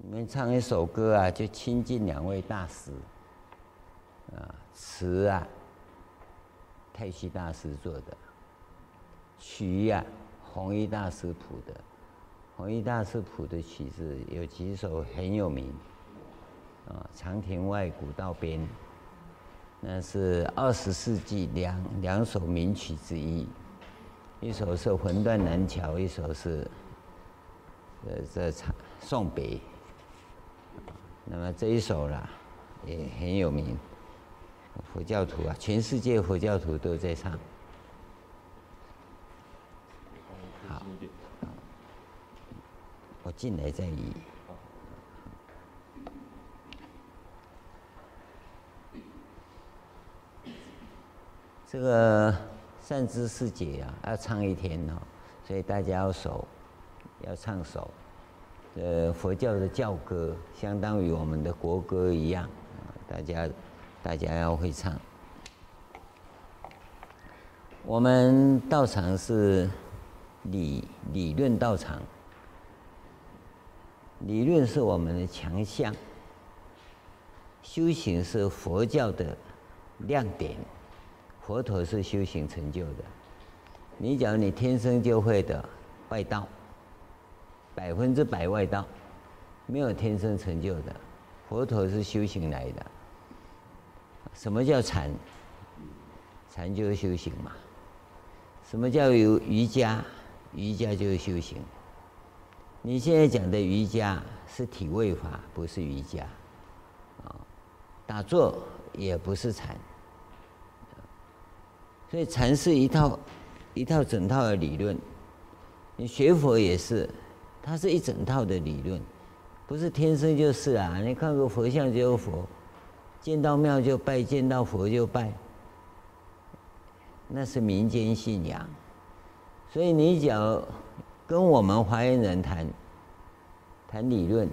你们唱一首歌啊，就亲近两位大师，啊，词啊，太虚大师做的，曲呀、弘一大师谱的，弘一大师谱的曲子有几首很有名，啊，长亭外，古道边，那是二十世纪两两首名曲之一，一首是《魂断南桥》，一首是，呃，这唱送别。那么这一首啦，也很有名，佛教徒啊，全世界佛教徒都在唱。好，我进来再议。这个善知识节啊，要唱一天哦，所以大家要熟，要唱熟。呃，佛教的教歌相当于我们的国歌一样，大家大家要会唱。我们道场是理理论道场，理论是我们的强项，修行是佛教的亮点，佛陀是修行成就的。你讲你天生就会的外道。百分之百外道，没有天生成就的，佛陀是修行来的。什么叫禅？禅就是修行嘛。什么叫有瑜伽？瑜伽就是修行。你现在讲的瑜伽是体位法，不是瑜伽。啊，打坐也不是禅。所以禅是一套一套整套的理论。你学佛也是。它是一整套的理论，不是天生就是啊！你看个佛像就有佛，见到庙就拜，见到佛就拜，那是民间信仰。所以你讲跟我们华严人谈谈理论，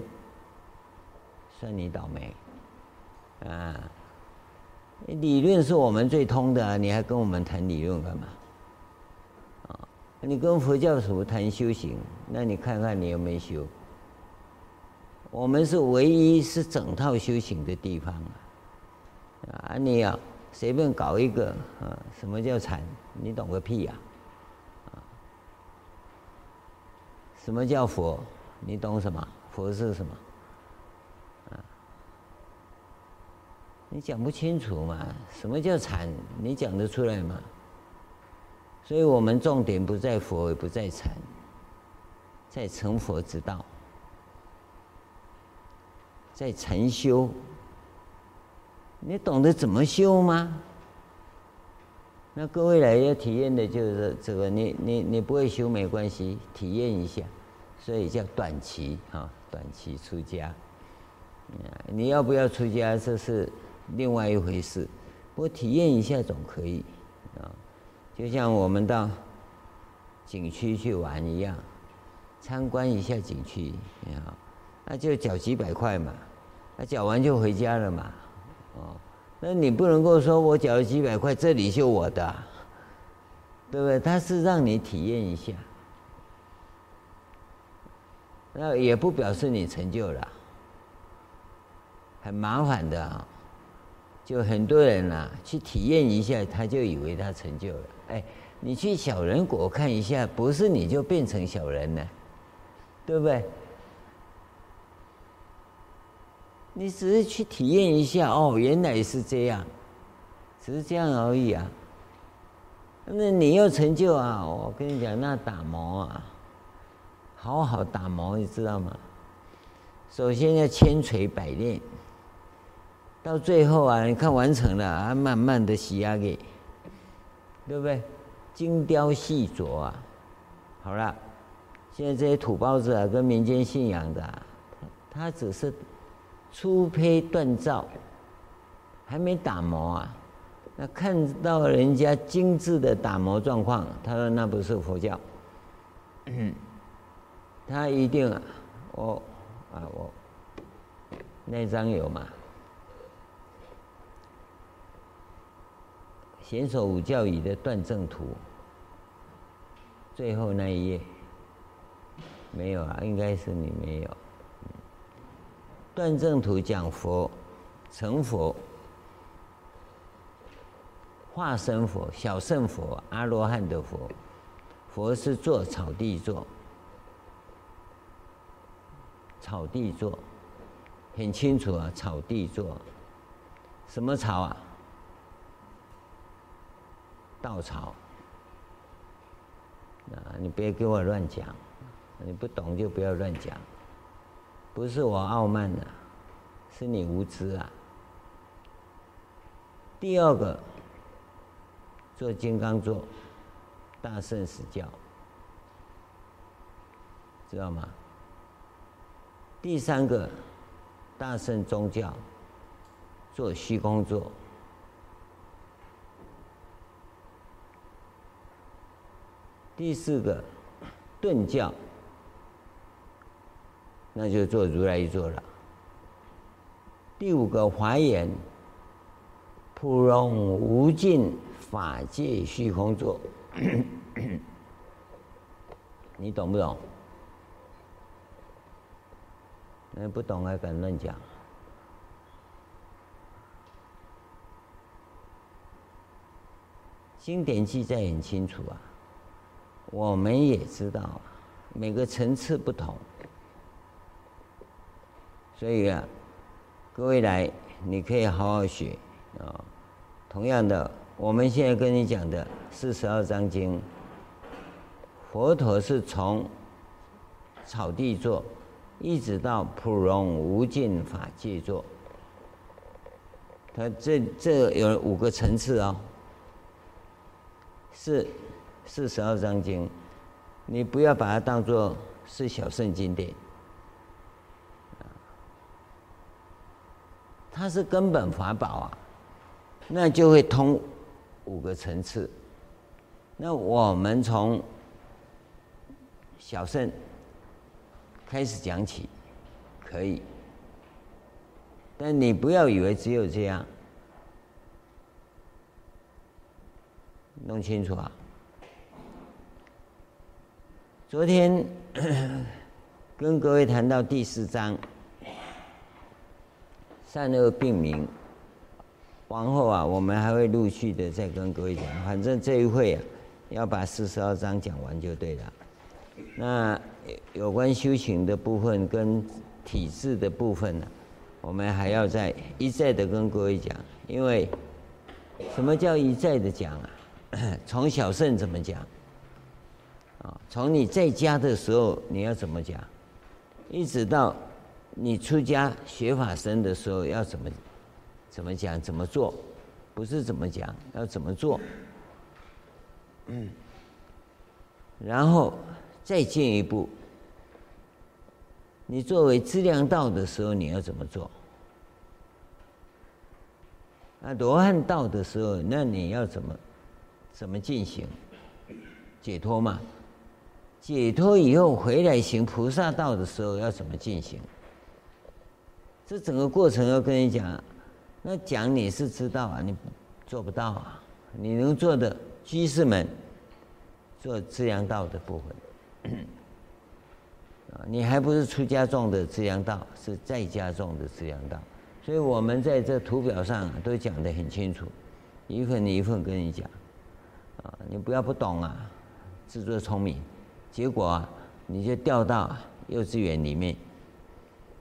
算你倒霉啊！理论是我们最通的，你还跟我们谈理论干嘛？你跟佛教徒谈修行，那你看看你有没有修？我们是唯一是整套修行的地方啊！啊，你要随便搞一个啊？什么叫禅？你懂个屁呀！啊，什么叫佛？你懂什么？佛是什么？你讲不清楚嘛？什么叫禅？你讲得出来吗？所以我们重点不在佛，也不在禅，在成佛之道，在禅修。你懂得怎么修吗？那各位来要体验的就是这个，你你你不会修没关系，体验一下，所以叫短期啊，短期出家。你要不要出家，这是另外一回事，不过体验一下总可以啊。就像我们到景区去玩一样，参观一下景区，那就缴几百块嘛，那缴完就回家了嘛，哦，那你不能够说我缴了几百块，这里就我的，对不对？他是让你体验一下，那也不表示你成就了，很麻烦的啊，就很多人啊去体验一下，他就以为他成就了。哎，你去小人国看一下，不是你就变成小人了，对不对？你只是去体验一下，哦，原来是这样，只是这样而已啊。那你要成就啊，我跟你讲，那打磨啊，好好打磨，你知道吗？首先要千锤百炼，到最后啊，你看完成了啊，慢慢的洗压给。对不对？精雕细琢啊，好了，现在这些土包子啊，跟民间信仰的，他只是粗胚锻造，还没打磨啊。那看到人家精致的打磨状况，他说那不是佛教。他一定啊，我啊我那张有吗？贤首五教义的断证图，最后那一页没有啊？应该是你没有。断证图讲佛成佛、化身佛、小圣佛、阿罗汉的佛，佛是坐草地坐，草地坐，很清楚啊，草地坐，什么草啊？稻草。啊，你别给我乱讲，你不懂就不要乱讲。不是我傲慢的，是你无知啊。第二个，做金刚座，大乘实教，知道吗？第三个，大乘宗教，做虚空座。第四个，顿教，那就做如来一座了。第五个华严，普融无尽法界虚空座，你懂不懂？那不懂还敢乱讲？经典记载很清楚啊。我们也知道，每个层次不同，所以啊，各位来，你可以好好学啊。同样的，我们现在跟你讲的四十二章经，佛陀是从草地坐，一直到普融无尽法界坐，他这这有五个层次哦，是。四十二章经，你不要把它当做是小圣经典，它是根本法宝啊，那就会通五个层次。那我们从小圣开始讲起，可以，但你不要以为只有这样，弄清楚啊。昨天 跟各位谈到第四章善恶并明，往后啊，我们还会陆续的再跟各位讲。反正这一会啊，要把四十二章讲完就对了。那有关修行的部分跟体质的部分呢，我们还要再一再的跟各位讲。因为什么叫一再的讲啊？从小圣怎么讲？啊从你在家的时候，你要怎么讲？一直到你出家学法身的时候，要怎么怎么讲？怎么做？不是怎么讲，要怎么做？嗯，然后再进一步，你作为资粮道的时候，你要怎么做？啊，罗汉道的时候，那你要怎么怎么进行解脱嘛？解脱以后回来行菩萨道的时候要怎么进行？这整个过程要跟你讲，那讲你是知道啊，你做不到啊。你能做的居士们做资阳道的部分，啊，你还不是出家众的资阳道，是在家众的资阳道。所以我们在这图表上都讲得很清楚，一份一份跟你讲，啊，你不要不懂啊，自作聪明。结果啊，你就掉到幼稚园里面。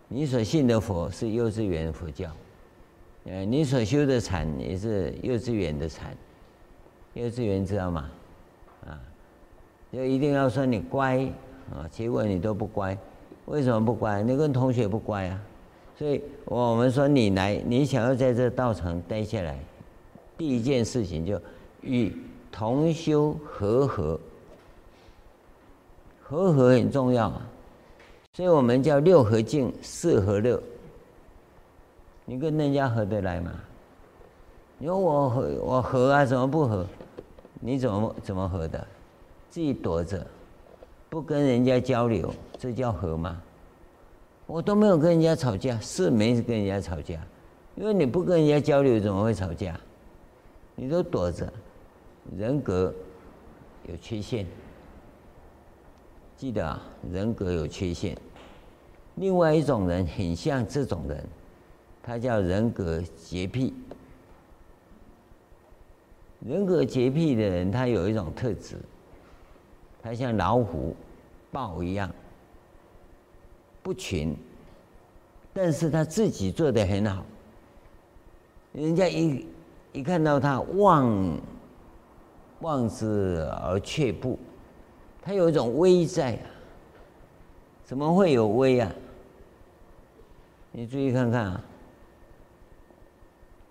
你所信的佛是幼稚园佛教，呃，你所修的禅也是幼稚园的禅。幼稚园知道吗？啊，就一定要说你乖啊，结果你都不乖，为什么不乖？你跟同学不乖啊。所以我们说你来，你想要在这道场待下来，第一件事情就与同修和合。和合很重要啊，所以我们叫六和敬，四和乐。你跟人家合得来吗？你说我和我和啊，怎么不和？你怎么怎么和的？自己躲着，不跟人家交流，这叫和吗？我都没有跟人家吵架，是没跟人家吵架，因为你不跟人家交流，怎么会吵架？你都躲着，人格有缺陷。记得啊，人格有缺陷，另外一种人很像这种人，他叫人格洁癖。人格洁癖的人，他有一种特质，他像老虎、豹一样，不群，但是他自己做的很好，人家一一看到他望望之而却步，他有一种威在啊。怎么会有威啊？你注意看看啊，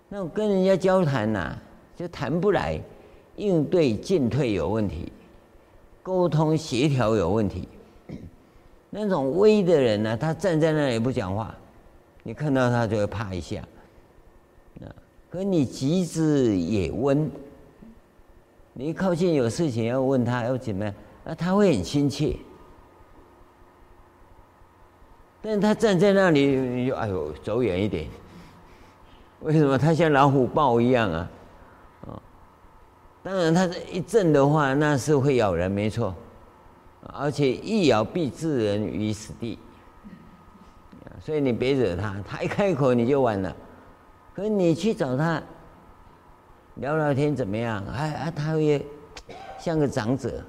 那我跟人家交谈呐、就谈不来，应对进退有问题，沟通协调有问题。那种威的人呢、他站在那里不讲话，你看到他就会怕一下。啊，可你极之也温，你一靠近有事情要问他要怎么样，那他会很亲切。但他站在那里，哎呦，走远一点。为什么他像老虎豹一样啊？啊，当然他这一震的话，那是会咬人，没错。而且一咬必致人于死地。所以你别惹他，他一开口你就完了。可是你去找他聊聊天怎么样？哎啊，他会像个长者，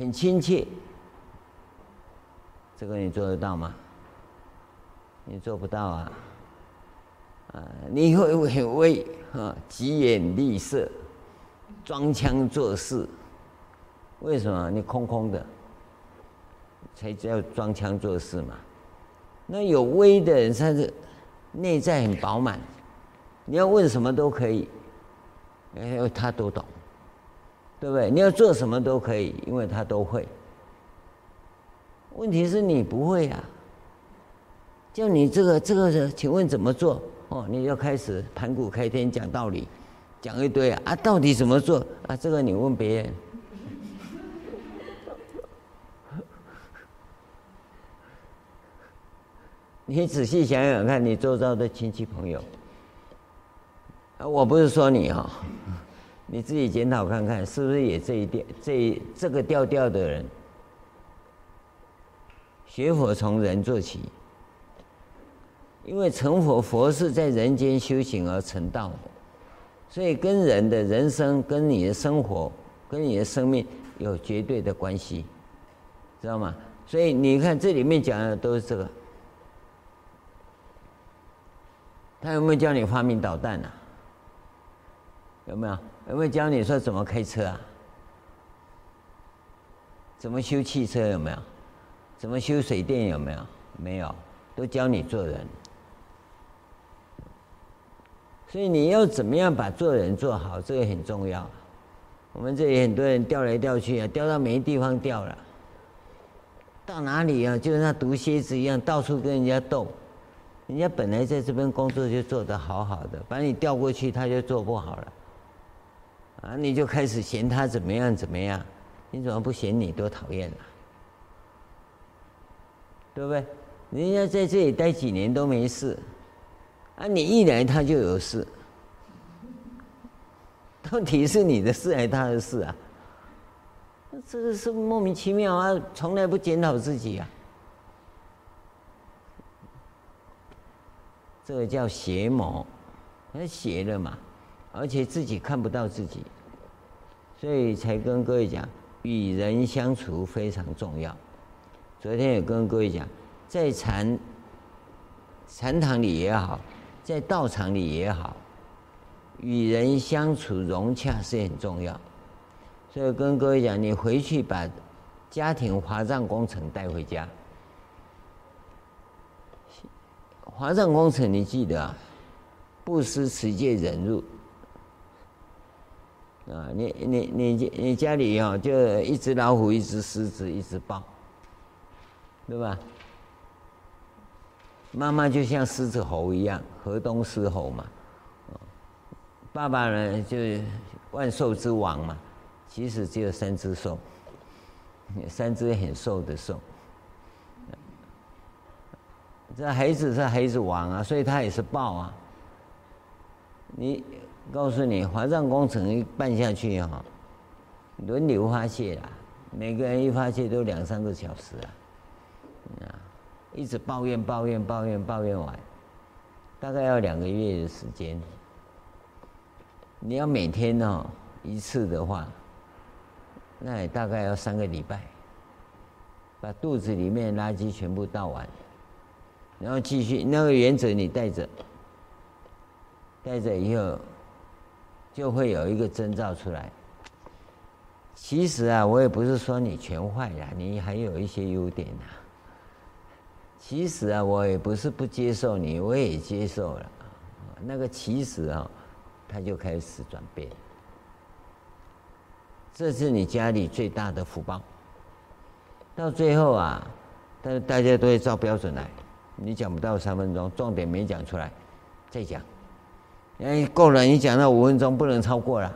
很亲切。这个你做得到吗？你做不到啊！啊，你会很威啊，疾言厉色，装腔作势。为什么？你空空的，才叫装腔作势嘛。那有威的人，他是内在很饱满，你要问什么都可以，因为他都懂，对不对？你要做什么都可以，因为他都会。问题是你不会啊，叫你这个这个，请问怎么做？哦，你就开始盘古开天讲道理，讲一堆啊，啊，到底怎么做啊？这个你问别人。你仔细想想看，你周遭的亲戚朋友，啊，我不是说你哈，你自己检讨看看，是不是也这一调这这个调调的人？学佛从人做起，因为成佛佛是在人间修行而成道的，所以跟人的人生、跟你的生活、跟你的生命有绝对的关系，知道吗？所以你看这里面讲的都是这个。他有没有教你发明导弹啊？有没有？有没有教你说怎么开车啊？怎么修汽车？有没有？怎么修水电有没有？没有，都教你做人。所以你要怎么样把做人做好，这个很重要。我们这里很多人调来调去啊，调到没地方调了。到哪里啊？就像毒蝎子一样，到处跟人家斗。人家本来在这边工作就做得好好的，把你调过去，他就做不好了。啊，你就开始嫌他怎么样怎么样？你怎么不嫌你多讨厌呢？对不对？人家在这里待几年都没事，啊，你一来他就有事，到底是你的事还是他的事啊？这个是莫名其妙啊，从来不检讨自己啊。这个叫邪魔，他邪了嘛，而且自己看不到自己，所以才跟各位讲，与人相处非常重要。昨天也跟各位讲，在禅禅堂里也好，在道场里也好，与人相处融洽是很重要。所以跟各位讲，你回去把家庭华藏工程带回家。华藏工程你记得啊？布施、持戒、忍辱啊！你你你你家里哦，就一只老虎，一只狮子，一只豹。对吧？妈妈就像狮子猴一样，河东狮吼嘛。爸爸呢，就万兽之王嘛。其实只有三只兽，三只很瘦的兽。这孩子是孩子王啊，所以他也是豹啊。你告诉你，华藏工程一办下去哈，轮流发泄啦，每个人一发泄都两三个小时啊。啊，一直抱怨抱怨抱怨抱怨完，大概要两个月的时间。你要每天哦一次的话，那也大概要三个礼拜，把肚子里面垃圾全部倒完，然后继续那个原则你带着，带着以后就会有一个征兆出来。其实啊，我也不是说你全坏了，你还有一些优点呐。其实啊，我也不是不接受你，我也接受了。那个其实啊，它就开始转变。这是你家里最大的福报。到最后啊，但是大家都会照标准来，你讲不到三分钟，重点没讲出来，再讲。哎，够了，你讲到五分钟，不能超过了，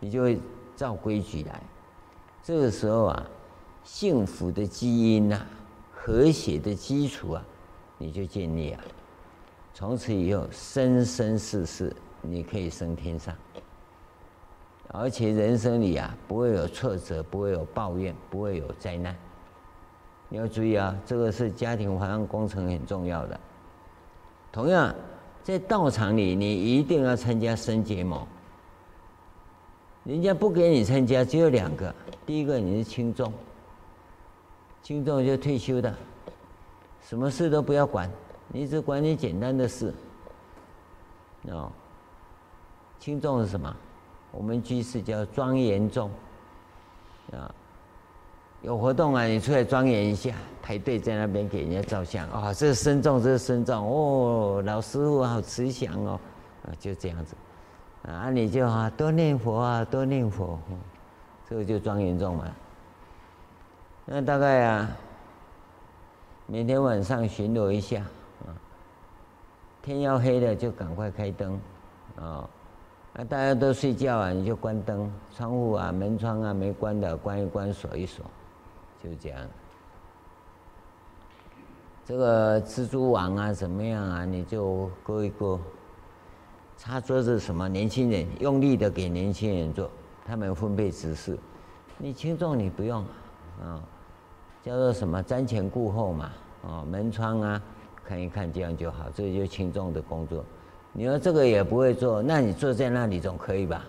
你就会。照规矩来，这个时候啊，幸福的基因呐、和谐的基础啊，你就建立了。从此以后，生生世世你可以升天上，而且人生里啊，不会有挫折，不会有抱怨，不会有灾难。你要注意啊，这个是家庭环境工程很重要的。同样，在道场里，你一定要参加生结盟。人家不给你参加，只有两个。第一个你是轻重，轻重就退休的，什么事都不要管，你只管你简单的事。哦，轻重是什么？我们居士叫庄严重。啊，有活动啊，你出来庄严一下，排队在那边给人家照相。啊、哦，这是僧众，这是僧众。哦，老师傅好慈祥哦，啊，就这样子。啊，你就啊多念佛啊，多念佛，这个就庄严重嘛。那大概啊，每天晚上巡逻一下啊，天要黑了就赶快开灯啊。那大家都睡觉啊，你就关灯，窗户啊、门窗啊没关的关一关，锁一锁，就这样。这个蜘蛛网啊怎么样啊，你就勾一勾。擦桌子什么？年轻人用力的给年轻人做，他们分配指示。你轻重你不用啊，叫做什么瞻前顾后嘛，啊门窗啊看一看这样就好，这就轻重的工作。你说这个也不会做，那你坐在那里总可以吧？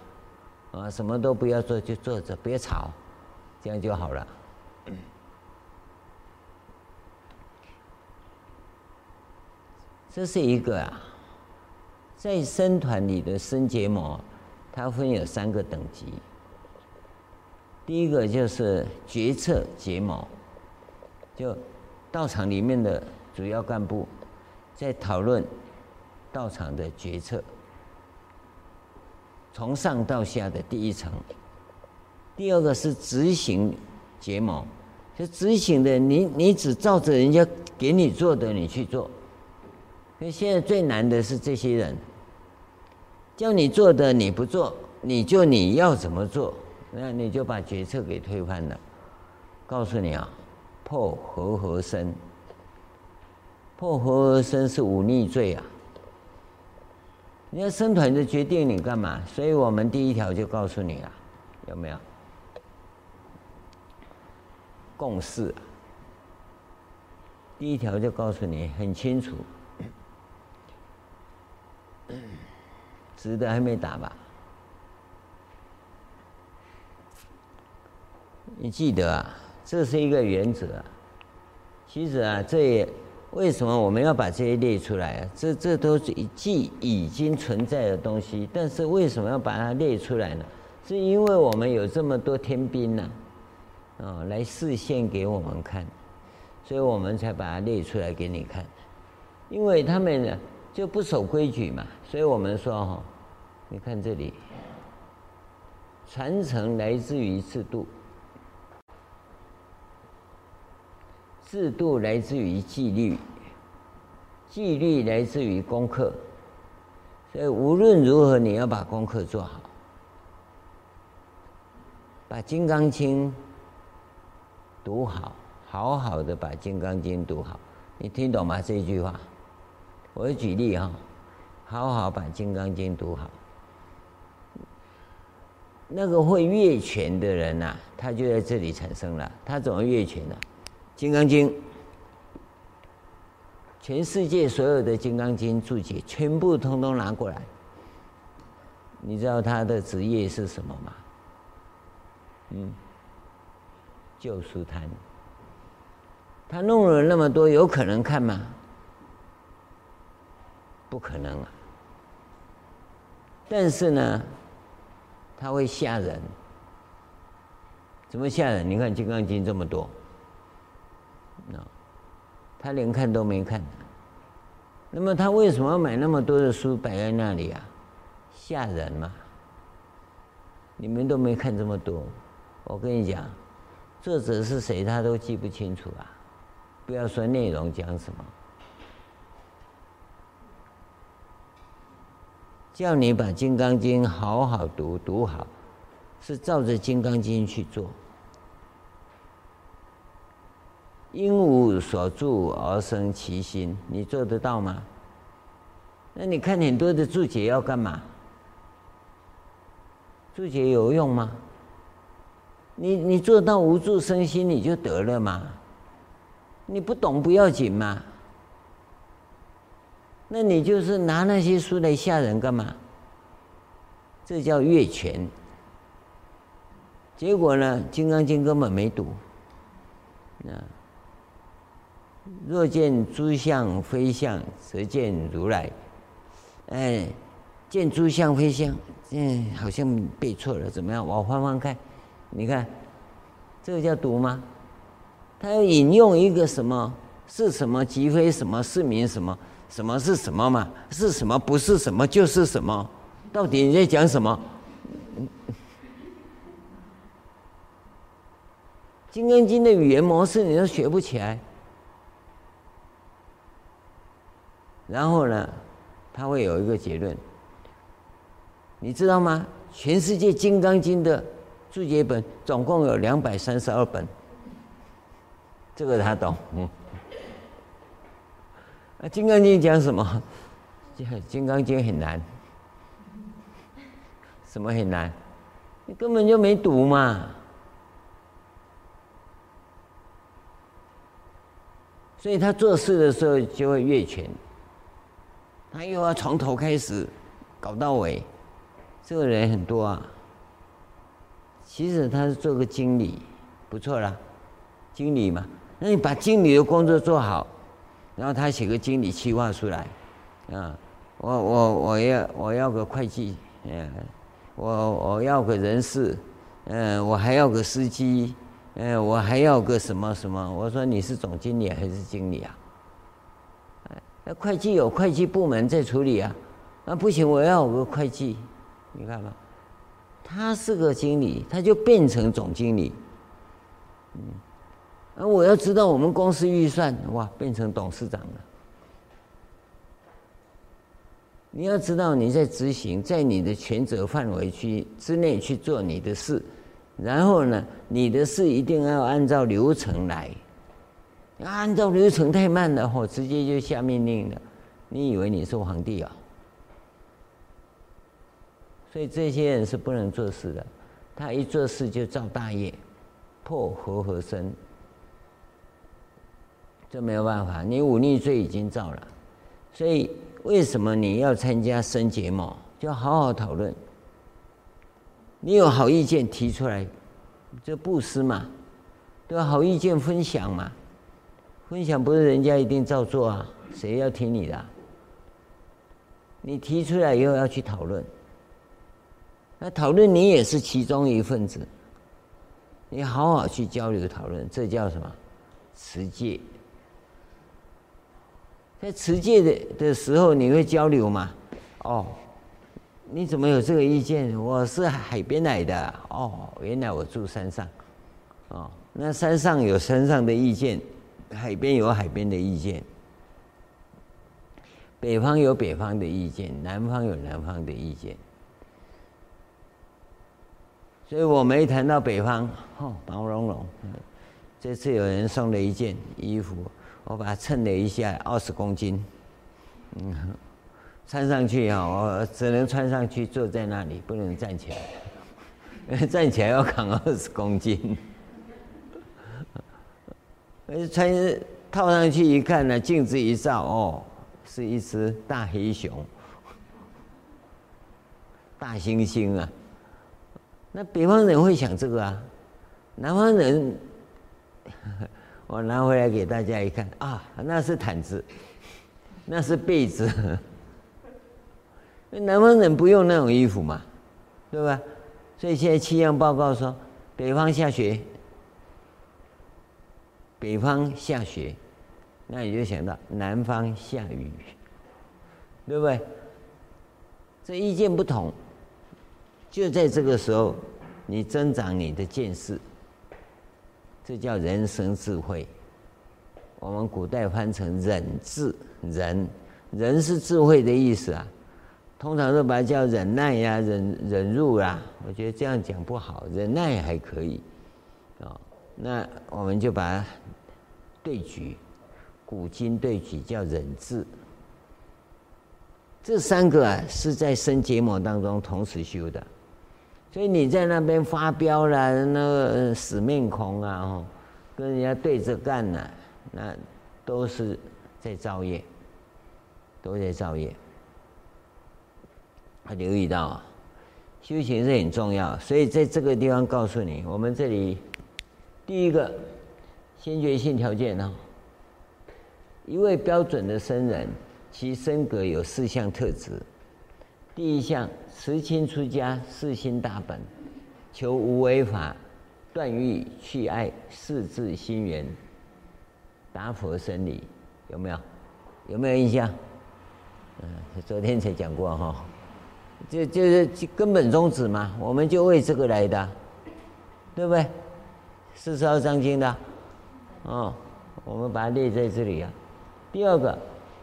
啊，什么都不要做，就坐着别吵，这样就好了。这是一个啊。在僧团里的僧结毛，它分有三个等级。第一个就是决策结毛，就道场里面的主要干部在讨论道场的决策，从上到下的第一层。第二个是执行结盟，就执行的你你只照着人家给你做的你去做。所以现在最难的是这些人。叫你做的你不做，你就你要怎么做，那你就把决策给推翻了。告诉你啊，破和合身，破和合身是忤逆罪啊！你要生团的决定你干嘛？所以我们第一条就告诉你了，有没有？共识。第一条就告诉你很清楚。值的还没打吧？你记得啊，这是一个原则。其实啊，这也为什么我们要把这些列出来啊？这这都是既已经存在的东西，但是为什么要把它列出来呢？是因为我们有这么多天兵呢，啊，来示现给我们看，所以我们才把它列出来给你看。因为他们呢就不守规矩嘛，所以我们说哈。你看这里，传承来自于制度，制度来自于纪律，纪律来自于功课。所以无论如何，你要把功课做好，把《金刚经》读好，好好的把《金刚经》读好。你听懂吗？这句话，我举例哈，好好把《金刚经》读好。那个会越权的人呐、啊，他就在这里产生了。他怎么越权呢？《金刚经》全世界所有的《金刚经》注解，全部通通拿过来。你知道他的职业是什么吗？嗯，旧书摊。他弄了那么多，有可能看吗？不可能啊。但是呢，他会吓人。怎么吓人？你看《金刚经》这么多，那他连看都没看。那么他为什么买那么多的书摆在那里啊？吓人嘛！你们都没看这么多，我跟你讲，作者是谁他都记不清楚啊！不要说内容讲什么，叫你把《金刚经》好好读读好，是照着《金刚经》去做。应无所住而生其心，你做得到吗？那你看很多的注解要干嘛？注解有用吗？你你做到无住生心，你就得了嘛。你不懂不要紧嘛。那你就是拿那些书来吓人干嘛？这叫越权。结果呢，《金刚经》根本没读。若见诸相非相，则见如来。哎，见诸相非相，嗯，好像背错了，怎么样？我翻翻看，你看，这个叫读吗？他要引用一个什么？是什么即非什么？是名什么？什么是什么嘛？是什么不是什么就是什么？到底你在讲什么？《金刚经》的语言模式你都学不起来。然后呢，他会有一个结论，你知道吗？全世界《金刚经》的注解本总共有两百三十二本，这个他懂。嗯，啊，《金刚经》讲什么？《金刚经》很难，什么很难？你根本就没读嘛。所以他做事的时候就会越权。他又要从头开始搞到尾，这个人很多啊。其实他是做个经理，不错啦，经理嘛。那你把经理的工作做好，然后他写个经理计划出来，啊，我我我要我要个会计，嗯，我我要个人事，嗯，我还要个司机，嗯，我还要个什么什么？我说你是总经理还是经理啊？那会计有会计部门在处理啊，那不行，我要个会计，你看吧，他是个经理，他就变成总经理，嗯，那我要知道我们公司预算，哇，变成董事长了。你要知道你在执行，在你的权责范围区之内去做你的事，然后呢，你的事一定要按照流程来。按照流程太慢了，我直接就下命令了。你以为你是皇帝啊？所以这些人是不能做事的。他一做事就造大业，破和合身，这没有办法。你忤逆罪已经造了，所以为什么你要参加生结盟？就好好讨论。你有好意见提出来，这布施嘛，对吧？好意见分享嘛。分享不是人家一定照做啊，谁要听你的？你提出来以后要去讨论，那讨论你也是其中一份子，你好好去交流讨论，这叫什么？持戒。在持戒的的时候，你会交流吗？哦，你怎么有这个意见？我是海边来的。哦，原来我住山上。哦，那山上有山上的意见。海边有海边的意见，北方有北方的意见，南方有南方的意见。所以我没谈到北方，哦，毛茸茸。这次有人送了一件衣服，我把它称了一下，二十公斤。嗯，穿上去啊，我只能穿上去，坐在那里，不能站起来，站起来要扛二十公斤。穿套上去一看呢，镜子一照，哦，是一只大黑熊，大猩猩啊。那北方人会想这个啊，南方人，我拿回来给大家一看啊，那是毯子，那是被子。南方人不用那种衣服嘛，对吧？所以现在气象报告说，北方下雪，北方下雪，那你就想到南方下雨，对不对？这意见不同。就在这个时候，你增长你的见识，这叫人生智慧。我们古代翻成忍智，忍，忍是智慧的意思啊。通常都把它叫忍耐呀、忍忍辱啊。我觉得这样讲不好，忍耐还可以，啊，那我们就把对举，古今对举叫忍智。这三个啊是在生结魔当中同时修的。所以你在那边发飙了，那个死面孔啊，跟人家对着干呢，那都是在造业，都在造业。他留意到，修行是很重要，所以在这个地方告诉你，我们这里第一个先决性条件呢，一位标准的僧人，其身格有四项特质。第一项，慈亲出家，四心大本，求无为法，断欲去爱，誓自心源，达佛生理，有没有？有没有印象？嗯，昨天才讲过哈，就就是根本宗旨嘛，我们就为这个来的，对不对？四十二章经的，哦，我们把它列在这里啊。第二个，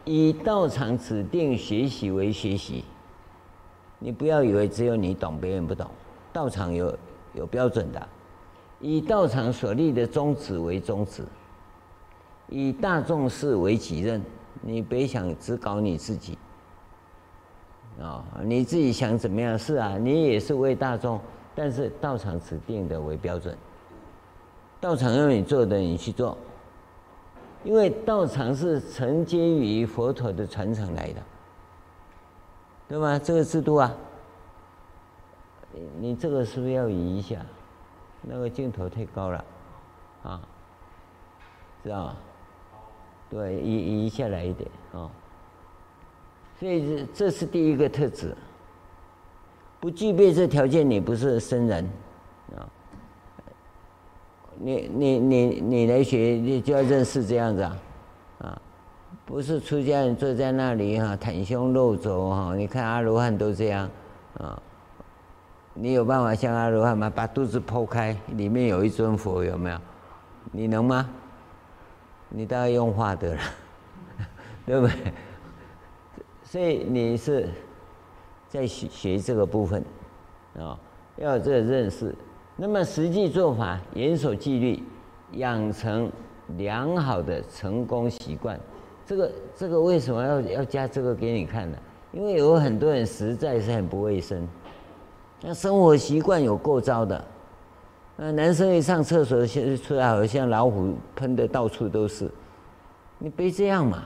以道场指定学习为学习。你不要以为只有你懂，别人不懂。道场有有标准的，以道场所立的宗旨为宗旨，以大众事为己任。你别想只搞你自己，啊，你自己想怎么样？是啊，你也是为大众，但是道场指定的为标准。道场让你做的，你去做，因为道场是承接于佛陀的传承来的。对吗？这个制度啊，你你这个是不是要移一下？那个镜头太高了，啊，知道吗？对，移移下来一点啊。所以这这是第一个特质，不具备这条件，你不是僧人啊。你你你你来学，你就要认识这样子啊，啊。不是出家人坐在那里哈，袒胸露肘哈。你看阿罗汉都这样啊，你有办法像阿罗汉吗？把肚子剖开，里面有一尊佛，有没有？你能吗？你大概用画的了，对不对？所以你是在学学这个部分啊，要有这个认识。那么实际做法，严守纪律，养成良好的成功习惯。这个这个为什么要要加这个给你看呢？因为有很多人实在是很不卫生，那生活习惯有够糟的，那男生一上厕所现出来好像老虎喷的到处都是，你别这样嘛，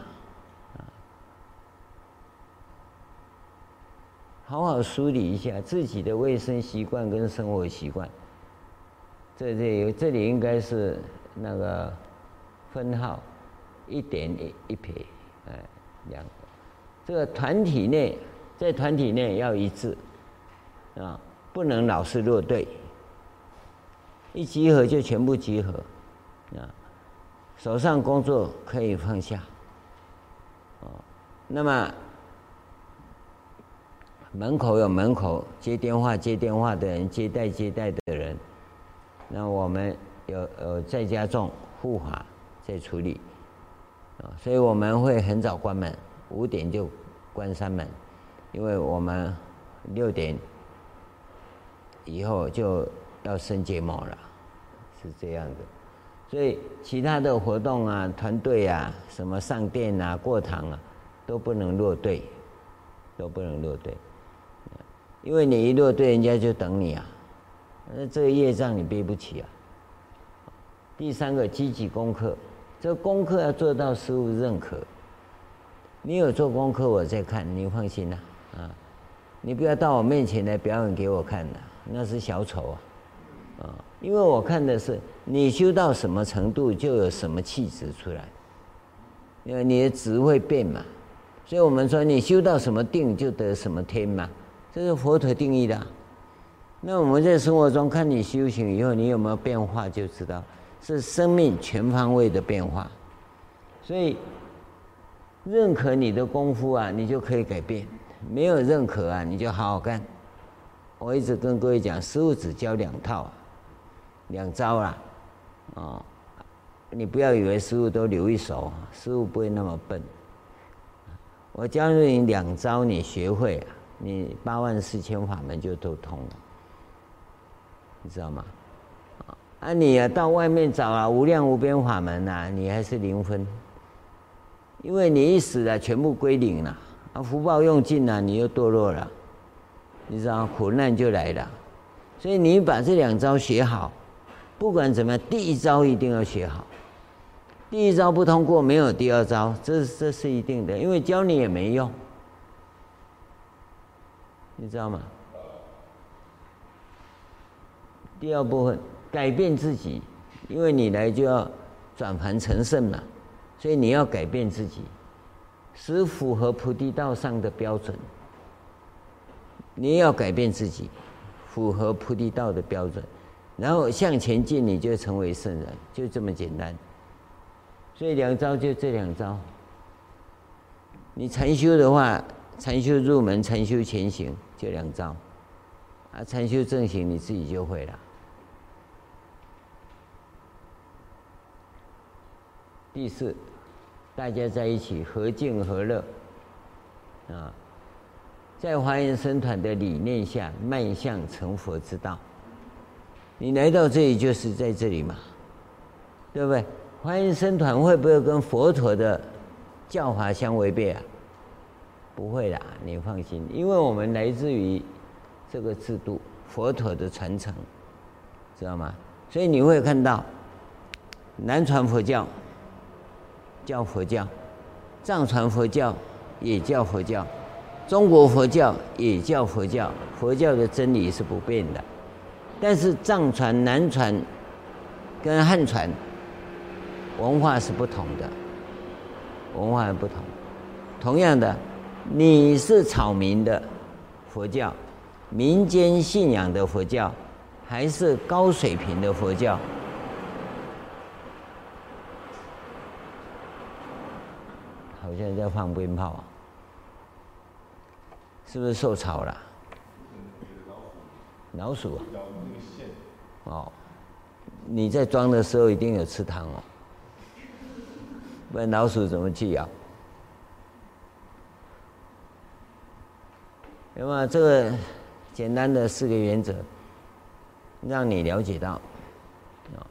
好好梳理一下自己的卫生习惯跟生活习惯。这里这里应该是那个分号。一点一一撇，哎，两个，这个团体内，在团体内要一致，啊，不能老是落队，一集合就全部集合，啊，手上工作可以放下，啊，那么门口有门口接电话接电话的人，接待接待的人，那我们有有在家众护法在处理。啊所以我们会很早关门，五点就关山门，因为我们六点以后就要升结魔了，是这样的。所以其他的活动啊、团队啊、什么上殿啊、过堂啊，都不能落队，都不能落队，因为你一落队，人家就等你啊，那这个业障你背不起啊。第三个，积极功课。这功课要做到师父认可。你有做功课，我再看，你放心啦，啊，你不要到我面前来表演给我看的，那是小丑啊，啊，因为我看的是你修到什么程度，就有什么气质出来，因为你的质会变嘛，所以我们说你修到什么定，就得什么天嘛，这是佛陀定义的。那我们在生活中看你修行以后，你有没有变化，就知道。是生命全方位的变化，所以。认可你的功夫啊，你就可以改变；没有认可啊，你就好好干。我一直跟各位讲，师傅只教两套，两招啦，啊，你不要以为师傅都留一手，师傅不会那么笨。我教你两招，你学会，你八万四千法门就都通了，你知道吗？啊，你啊到外面找啊无量无边法门呐，你还是零分。因为你一死了，全部归零了，啊，福报用尽了，你又堕落了，你知道，苦难就来了。所以你把这两招学好，不管怎么样，第一招一定要学好。第一招不通过，没有第二招，这这是一定的，因为教你也没用，你知道吗？第二部分，改变自己，因为你来就要转凡成圣嘛。所以你要改变自己，使符合菩提道上的标准。你要改变自己，符合菩提道的标准，然后向前进，你就成为圣人，就这么简单。所以两招就这两招。你禅修的话，禅修入门、禅修前行就两招，啊，禅修正行你自己就会了。第四。大家在一起和敬和乐，啊，在华严僧团的理念下迈向成佛之道。你来到这里就是在这里嘛，对不对？华严僧团会不会跟佛陀的教法相违背啊？不会啦，你放心，因为我们来自于这个制度，佛陀的传承，知道吗？所以你会看到南传佛教。叫佛教，藏传佛教也叫佛教，中国佛教也叫佛教。佛教的真理是不变的，但是藏传、南传跟汉传文化是不同的，文化不同。同样的，你是草民的佛教，民间信仰的佛教，还是高水平的佛教？好像在放鞭炮啊，是不是受潮了？老鼠啊！哦，你在装的时候一定有吃糖哦，不然老鼠怎么去咬？那么这个简单的四个原则，让你了解到啊，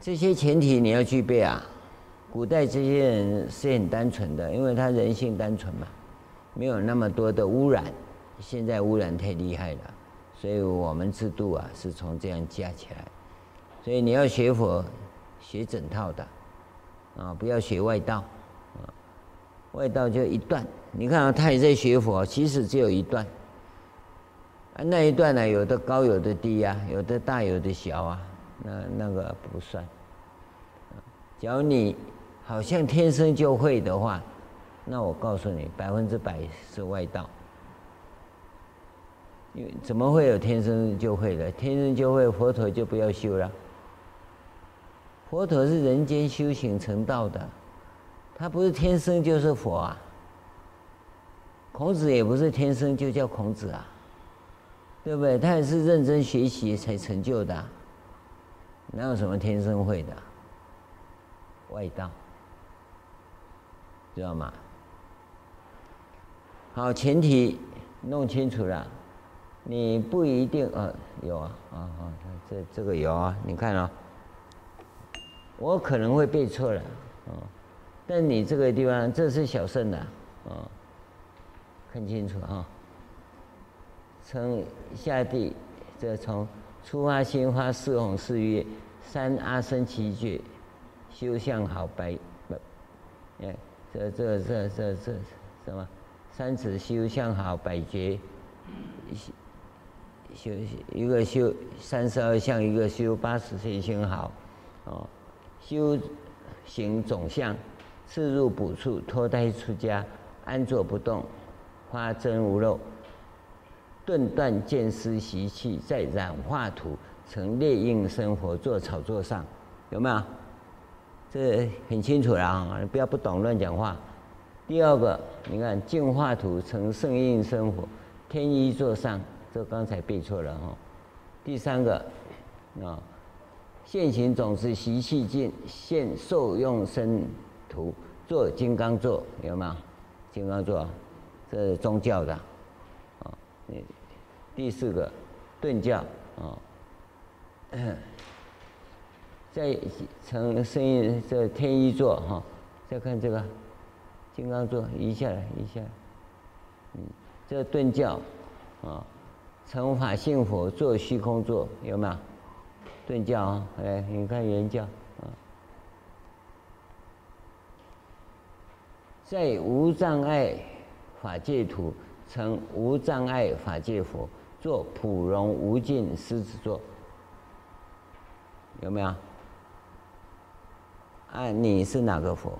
这些前提你要具备啊。古代这些人是很单纯的，因为他人性单纯嘛，没有那么多的污染。现在污染太厉害了，所以我们制度啊是从这样加起来。所以你要学佛，学整套的，啊，不要学外道，啊，外道就一段。你看啊，他也在学佛，其实只有一段。那一段呢，有的高，有的低呀，有的大，有的小啊，那那个不算。假如你好像天生就会的话，那我告诉你，百分之百是外道。因为怎么会有天生就会的？天生就会，佛陀就不要修了。佛陀是人间修行成道的，他不是天生就是佛啊。孔子也不是天生就叫孔子啊，对不对？他也是认真学习才成就的，哪有什么天生会的？外道。知道吗？好，前提弄清楚了，你不一定呃有啊啊啊，这这个有啊，你看啊，我可能会背错了，啊，但你这个地方这是小乘的，啊，看清楚啊，从下地，这从初发心发四弘四月三阿僧只劫，修相好百百，哎，这这这这这什么？三尺修相好百劫，修一个修三十二相，一个修八十随行好，哦，修行总相，次入补处，脱胎出家，安坐不动，花真无漏，顿断见思习气，在染化土，成列应生活，坐草座上，有没有？这很清楚了啊！你不要不懂乱讲话。第二个，你看净化土成圣应生活，天一座上，这刚才背错了哈。第三个，啊，现行总是习气尽，现受用生土，做金刚座，有没有？金刚座，这是宗教的，啊，第四个，顿教，啊，再成胜应这天一座哈，再看这个。金刚座移下来，移下来，嗯，这顿教，啊，成法性佛坐虚空座，有没有？顿教啊，来，你看圆教，啊，在无障碍法界土成无障碍法界佛，坐普荣无尽狮子座，有没有？啊，你是哪个佛？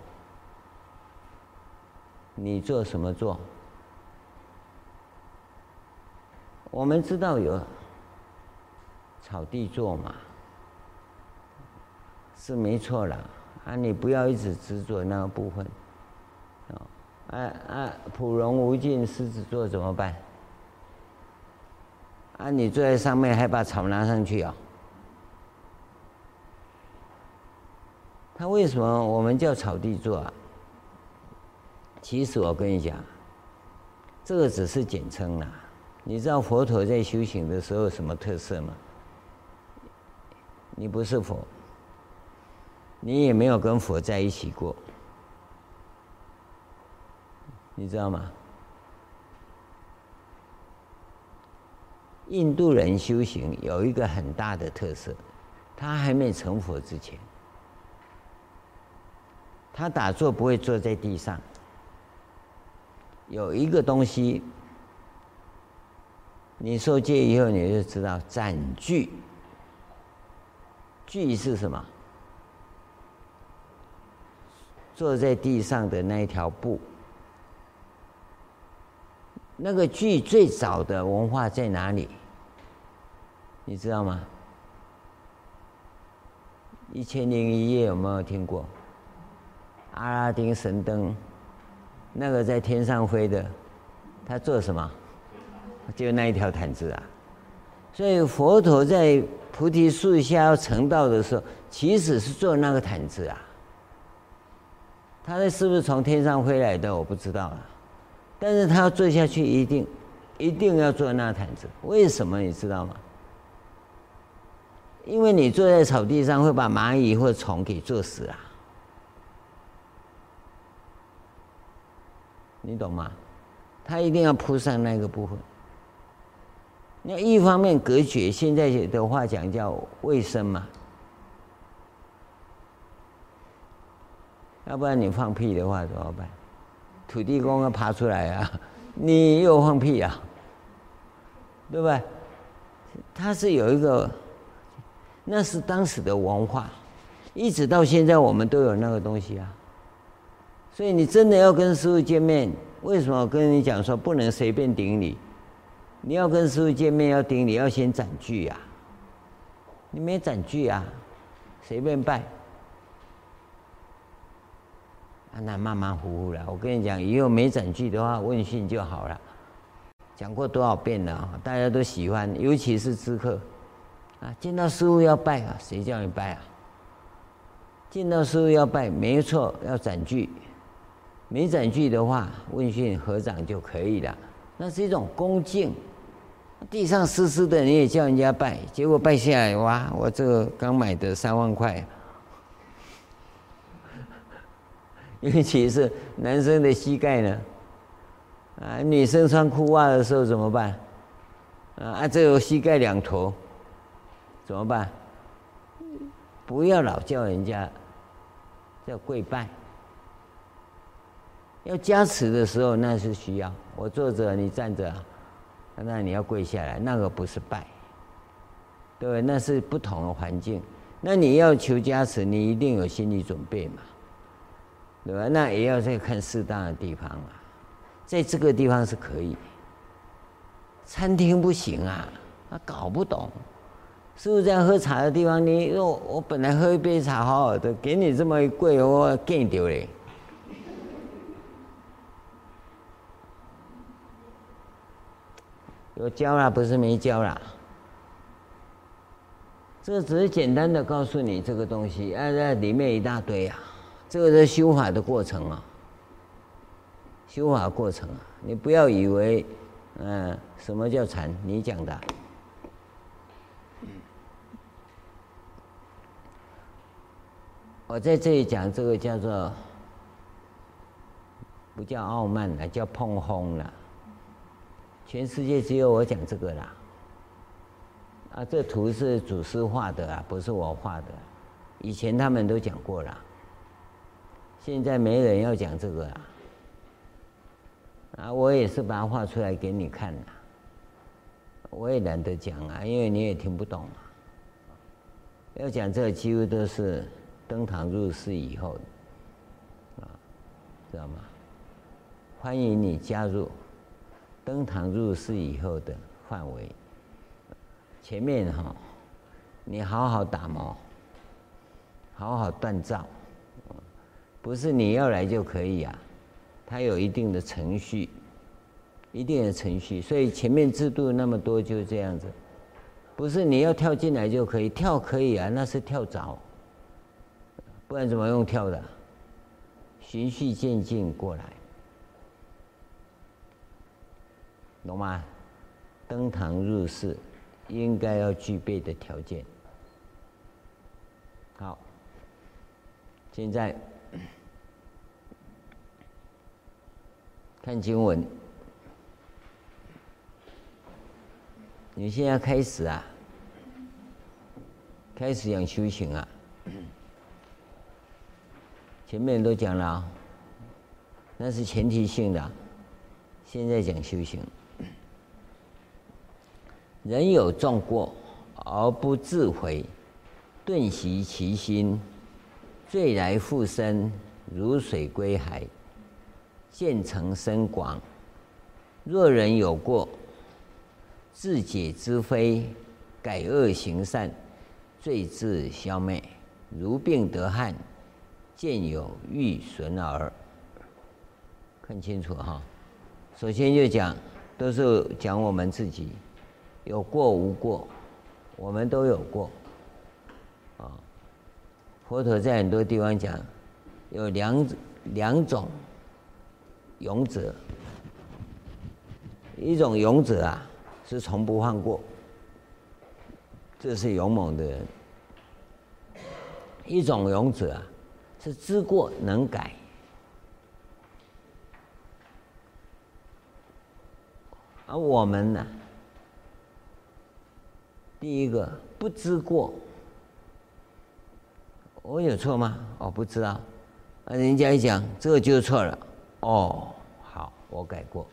你做什么做？我们知道有草地座嘛，是没错了啊！你不要一直执着那个部分，啊啊啊！普荣无尽狮子座怎么办？啊，你坐在上面还把草拿上去啊？他为什么我们叫草地座啊？其实我跟你讲，这个只是简称啦。你知道佛陀在修行的时候有什么特色吗？你不是佛，你也没有跟佛在一起过，你知道吗？印度人修行有一个很大的特色，他还没成佛之前，他打坐不会坐在地上。有一个东西，你受戒以后你就知道，斩具。具是什么？坐在地上的那一条布。那个具最早的文化在哪里？你知道吗？一千零一夜有没有听过？阿拉丁神灯。那个在天上飞的，他做什么？就那一条毯子啊。所以佛陀在菩提树下要成道的时候，其实是做那个毯子啊。他那是不是从天上飞来的？我不知道啊。但是他要坐下去，一定一定要做那毯子。为什么你知道吗？因为你坐在草地上会把蚂蚁或虫给坐死啊。你懂吗？他一定要铺上那个部分。那一方面隔绝，现在的话讲叫卫生嘛。要不然你放屁的话怎么办？土地公要爬出来啊！你又放屁啊，对不对？他是有一个，那是当时的文化，一直到现在我们都有那个东西啊。所以你真的要跟师傅见面，为什么我跟你讲说不能随便顶礼？你要跟师傅见面要顶礼，要先斩具啊！你没斩具啊，随便拜，啊，那马马虎虎了。我跟你讲，以后没斩具的话，问讯就好了。讲过多少遍了，大家都喜欢，尤其是知客啊，见到师傅要拜啊，谁叫你拜啊？见到师傅要拜，没错，要斩具。没斩具的话，问讯合掌就可以了。那是一种恭敬。地上湿湿的，你也叫人家拜，结果拜下来，哇！我这个刚买的三万块，尤其是男生的膝盖呢，啊，女生穿裤袜的时候怎么办？啊，这有膝盖两头怎么办？不要老叫人家叫跪拜。要加持的时候，那是需要我坐着，你站着，那你要跪下来，那个不是拜，对，那是不同的环境。那你要求加持，你一定有心理准备嘛，对吧？那也要再看适当的地方啊，在这个地方是可以，餐厅不行啊，他搞不懂，是不是在喝茶的地方？你我我本来喝一杯茶好好的，给你这么一跪，我给你丢嘞。有教了，不是没教了。这只是简单的告诉你这个东西，啊，在里面一大堆啊，这个是修法的过程啊，修法过程啊，你不要以为，嗯，什么叫禅？你讲的。我在这里讲这个叫做，不叫傲慢了，叫碰轰了。全世界只有我讲这个啦，啊，这图是祖师画的啊，不是我画的，以前他们都讲过了，现在没人要讲这个啊，啊，我也是把它画出来给你看的，我也懒得讲啊，因为你也听不懂啊，要讲这个几乎都是登堂入室以后，啊，知道吗？欢迎你加入。登堂入室以后的范围，前面哈，你好好打磨，好好锻造，不是你要来就可以啊，它有一定的程序，一定的程序，所以前面制度那么多就这样子，不是你要跳进来就可以，跳可以啊，那是跳蚤，不然怎么用跳的？循序渐进过来。懂吗？登堂入室应该要具备的条件。好，现在看经文。你现在开始啊，开始讲修行啊。前面都讲了，那是前提性的。现在讲修行。人有众过而不自悔，顿息其心，罪来复生，如水归海，渐成深广。若人有过，自解知非，改恶行善，罪自消灭，如病得汗，见有欲损耳。看清楚哈，首先就讲，都是讲我们自己。有过无过，我们都有过，啊，佛陀在很多地方讲，有两两种勇者，一种勇者啊是从不犯过，这是勇猛的人；一种勇者啊是知过能改，而我们呢？第一个不知过，我有错吗？我不知道，啊，人家一讲这个就错了，哦，好，我改过。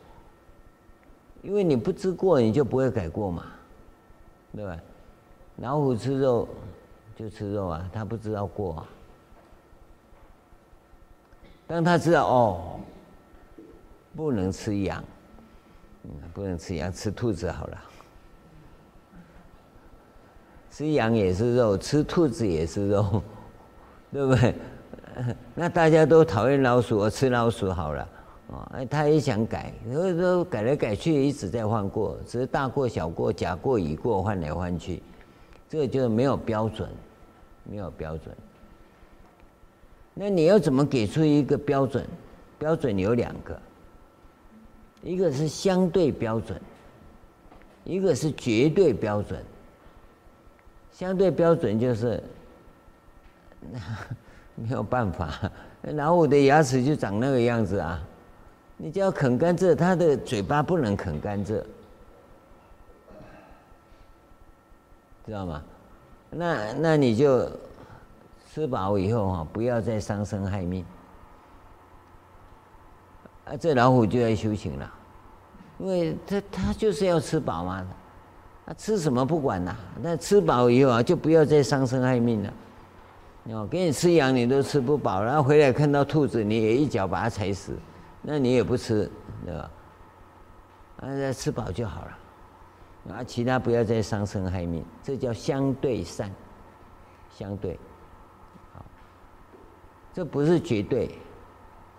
因为你不知过，你就不会改过嘛，对吧？老虎吃肉就吃肉啊，他不知道过啊。当他知道哦，不能吃羊，不能吃羊，吃兔子好了。吃羊也是肉，吃兔子也是肉，对不对？那大家都讨厌老鼠，我吃老鼠好了。啊，他也想改，所以说改来改去，一直在犯过，只是大过小过、甲过乙过换来换去，这个就没有标准，没有标准。那你要怎么给出一个标准？标准有两个，一个是相对标准，一个是绝对标准。相对标准就是，没有办法，老虎的牙齿就长那个样子啊！你只要啃甘蔗，它的嘴巴不能啃甘蔗，知道吗？那那你就吃饱以后啊，不要再伤生害命。啊，这老虎就要修行了，因为他他就是要吃饱嘛，他吃什么不管呐，那吃饱以后啊，就不要再伤生害命了。哦，给你吃羊你都吃不饱，然后回来看到兔子，你也一脚把它踩死，那你也不吃，对吧？啊，吃饱就好了，啊，其他不要再伤生害命，这叫相对善，相对，好，这不是绝对。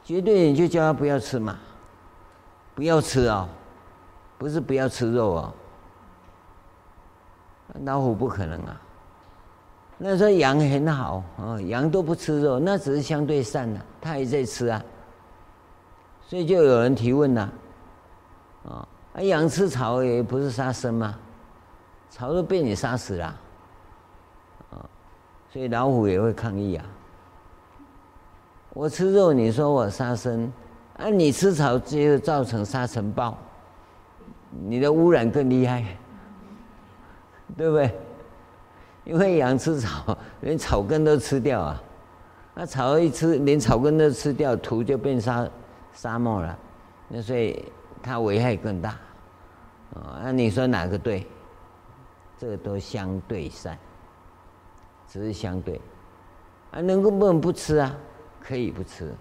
绝对你就叫他不要吃嘛，不要吃哦，不是不要吃肉哦。老虎不可能啊。那说羊很好啊，羊都不吃肉，那只是相对善了，他也在吃啊。所以就有人提问呐，啊，羊吃草也不是杀生吗？草都被你杀死了，啊，所以老虎也会抗议啊。我吃肉，你说我杀生，啊，你吃草就造成沙尘暴，你的污染更厉害，对不对？因为羊吃草，连草根都吃掉啊，那草一吃，连草根都吃掉，土就变沙沙漠了，那所以它危害更大，啊，那你说哪个对？这个都相对善，只是相对，啊，能够不能不吃啊？可以不吃，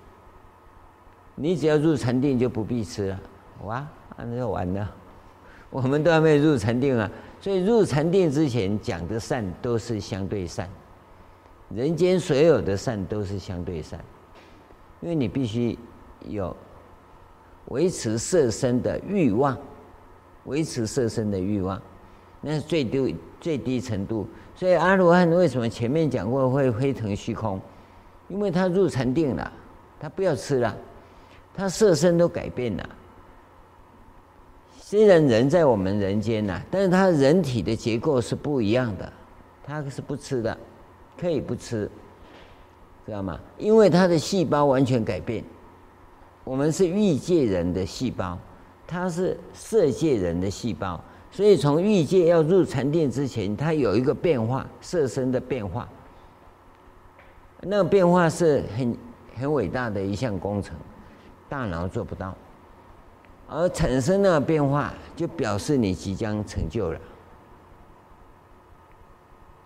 你只要入禅定就不必吃了。哇，那就完了。我们都还没有入禅定啊，所以入禅定之前讲的善都是相对善，人间所有的善都是相对善，因为你必须有维持色身的欲望，维持色身的欲望，那是最低最低程度。所以阿罗汉为什么前面讲过会飞腾虚空？因为他入禅定了，他不要吃了，他色身都改变了。虽然人在我们人间呐，但是他人体的结构是不一样的，他是不吃的，可以不吃，知道吗？因为他的细胞完全改变。我们是欲界人的细胞，他是色界人的细胞，所以从欲界要入禅定之前，他有一个变化，色身的变化。那个变化是很很伟大的一项工程，大脑做不到，而产生那个变化，就表示你即将成就了。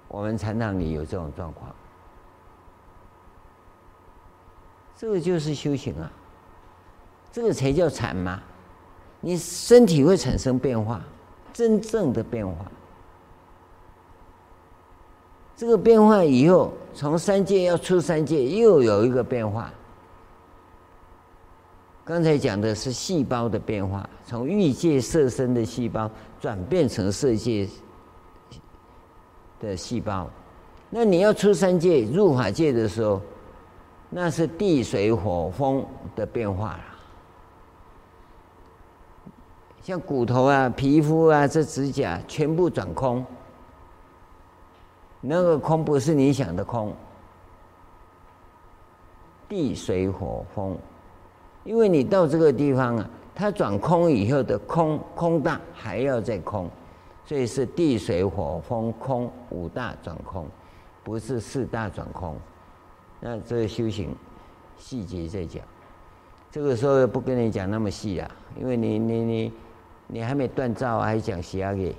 我们禅堂里有这种状况，这个就是修行啊，这个才叫禅嘛。你身体会产生变化，真正的变化。这个变化以后，从三界要出三界，又有一个变化。刚才讲的是细胞的变化，从欲界色身的细胞转变成色界的细胞。那你要出三界入法界的时候，那是地水火风的变化了。像骨头啊、皮肤啊、这指甲全部转空。那个空不是你想的空，地水火风，因为你到这个地方啊，它转空以后的空空大还要再空，所以是地水火风空五大转空，不是四大转空。那这个修行细节再讲，这个时候不跟你讲那么细啊，因为你你你你还没锻造，还讲西亚给，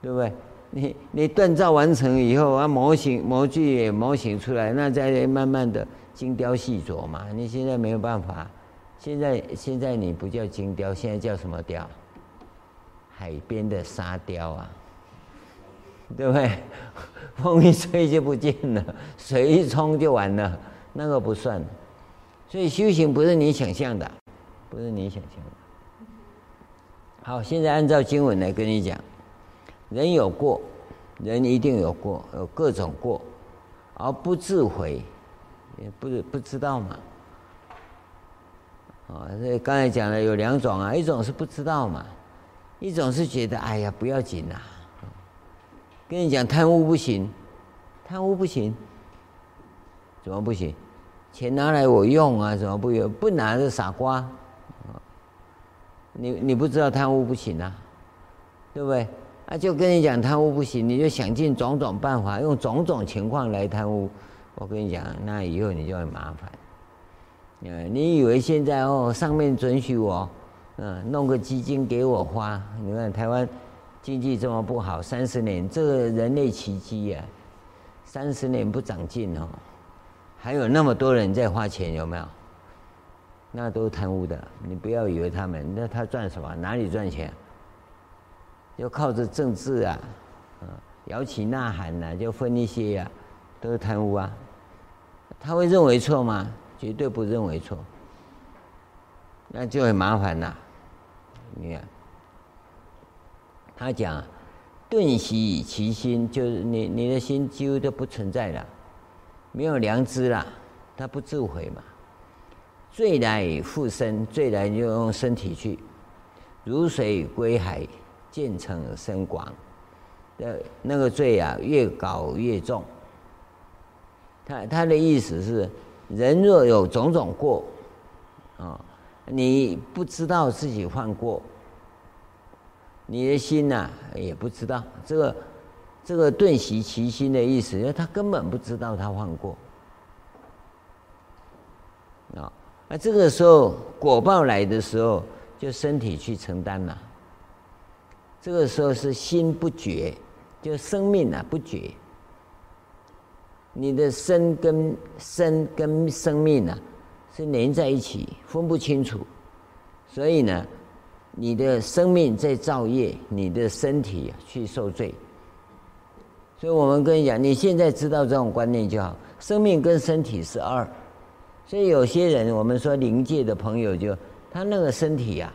对不对？你你锻造完成以后啊，模型模具也模型出来，那再慢慢的精雕细琢嘛。你现在没有办法，现在现在你不叫精雕，现在叫什么雕？海边的沙雕啊，对不对？风一吹就不见了，水一冲就完了，那个不算。所以修行不是你想象的，不是你想象的。好，现在按照经文来跟你讲。人有过，人一定有过，有各种过，而不自悔，也不不知道嘛。啊，这刚才讲的有两种啊，一种是不知道嘛，一种是觉得哎呀不要紧呐。跟你讲贪污不行，贪污不行，怎么不行？钱拿来我用啊，怎么不用？不拿是傻瓜。你你不知道贪污不行啊，对不对？啊，就跟你讲贪污不行，你就想尽种种办法，用种种情况来贪污。我跟你讲，那以后你就很麻烦。嗯，你以为现在哦，上面准许我，嗯，弄个基金给我花？你看台湾经济这么不好，三十年这个人类奇迹呀，三十年不长进哦，还有那么多人在花钱，有没有？那都是贪污的，你不要以为他们，那他赚什么？哪里赚钱？就靠着政治啊，嗯，摇旗呐喊呐，就分一些呀，都是贪污啊。他会认为错吗？绝对不认为错。那就很麻烦呐。你看，他讲，顿息其心，就是你你的心几乎都不存在了，没有良知了，他不自悔嘛。罪来复生，罪来就用身体去，如水归海，渐成深广。的那个罪啊，越搞越重。他他的意思是，人若有种种过，啊，你不知道自己犯过，你的心呐、也不知道。这个这个顿息其心的意思，因为他根本不知道他犯过。啊。那这个时候果报来的时候，就身体去承担了。这个时候是心不觉，就生命啊不觉。你的身跟身跟生命啊是连在一起，分不清楚。所以呢，你的生命在造业，你的身体去受罪。所以我们跟你讲，你现在知道这种观念就好，生命跟身体是二。所以有些人，我们说灵界的朋友就，他那个身体呀、啊，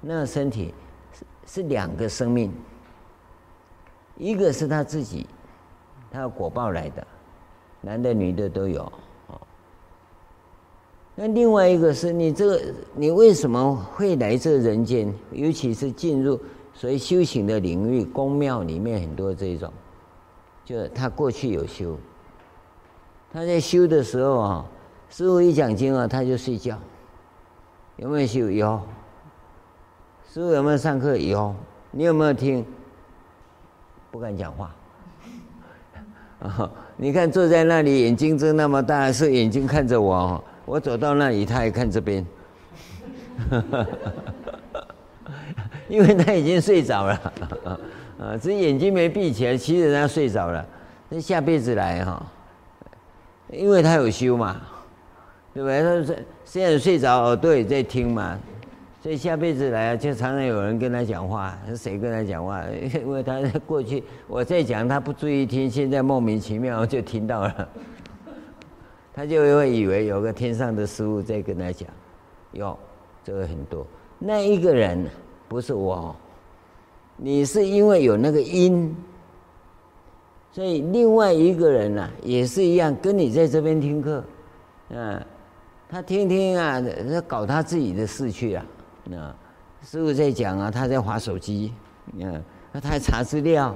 那个身体是是两个生命，一个是他自己，他果报来的，男的女的都有，哦。那另外一个是你这个，你为什么会来这人间？尤其是进入所谓修行的领域，宫庙里面很多这种，就他过去有修。他在修的时候啊，师傅一讲经啊，他就睡觉。有没有修？有。师傅有没有上课？有。你有没有听？不敢讲话。啊，你看坐在那里，眼睛睁那么大，是眼睛看着我哦。我走到那里，他也看这边。因为他已经睡着了。啊，只眼睛没闭起来，其实他睡着了。那下辈子来哈。因为他有修嘛，对不对？他是现在睡着，耳朵也在听嘛，所以下辈子来啊，就常常有人跟他讲话。是谁跟他讲话？因为他在 过去我在讲，他不注意听，现在莫名其妙就听到了，他就会以为有个天上的师父在跟他讲。哟，这个很多。那一个人不是我，你是因为有那个因。所以另外一个人呢、也是一样，跟你在这边听课，嗯，他听听啊，他搞他自己的事去啊，啊，师傅在讲啊，他在划手机，啊，他还查资料，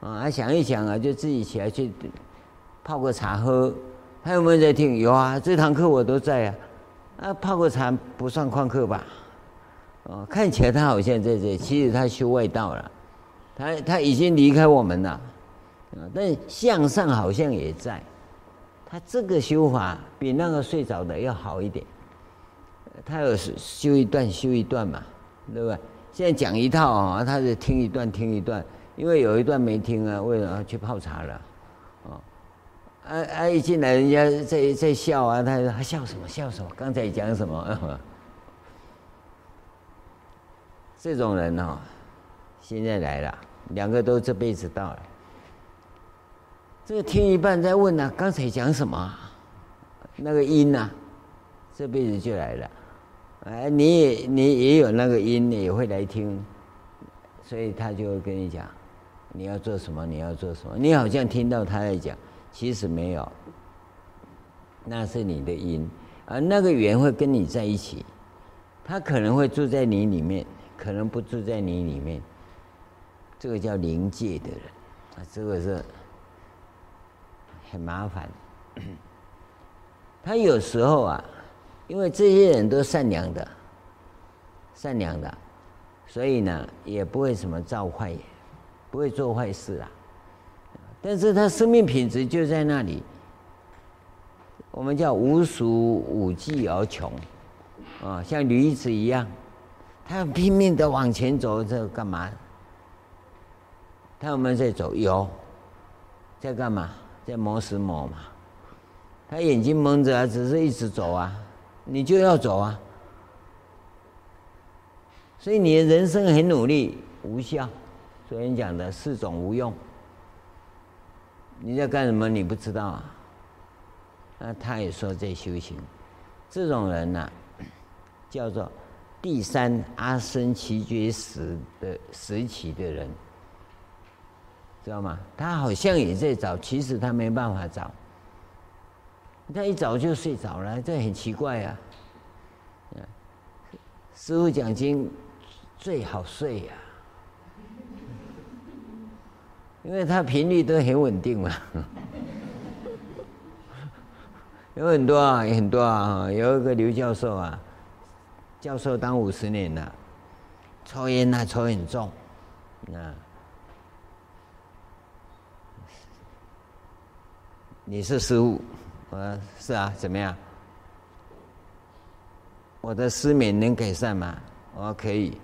啊，他想一想啊，就自己起来去泡个茶喝。还有没有在听？有啊，这堂课我都在啊。啊，泡个茶不算旷课吧？哦，看起来他好像在这，其实他修外道了，他他已经离开我们了。啊，但向上好像也在，他这个修法比那个睡着的要好一点。他有修一段修一段嘛，对不对？现在讲一套啊，他是听一段听一段，因为有一段没听啊，为了去泡茶了。哦，啊啊！一进来人家在在笑啊，他说他笑什么笑什么？刚才讲什么？这种人哦，现在来了，两个都这辈子到了。这个听一半再问呢、刚才讲什么？那个音呐、啊，这辈子就来了。哎，你也你也有那个因，你也会来听，所以他就会跟你讲，你要做什么，你要做什么。你好像听到他在讲，其实没有，那是你的因，而那个缘会跟你在一起，他可能会住在你里面，可能不住在你里面。这个叫灵界的人啊，这个是。很麻烦，他有时候啊，因为这些人都善良的，善良的，所以呢，也不会什么造坏，不会做坏事啊。但是他生命品质就在那里，我们叫无鼠无忌而穷，啊，像驴子一样，他拼命的往前走，这干嘛？他有没有在走？有，在干嘛？在磨石磨嘛。他眼睛蒙着啊，只是一直走啊，你就要走啊。所以你的人生很努力，无效。昨天讲的四种无用。你在干什么？你不知道啊？那他也说在修行，这种人呢、叫做第三阿僧只觉时的时期的人，知道吗？他好像也在找，其实他没办法找，他一早就睡着了，这很奇怪啊。师父讲经最好睡呀、啊。因为他频率都很稳定嘛，有很多啊，有很多啊。有一个刘教授啊，教授当五十年了，抽烟啊抽很重，啊，你是师父，我说是啊，怎么样？我的失眠能改善吗？我说可以。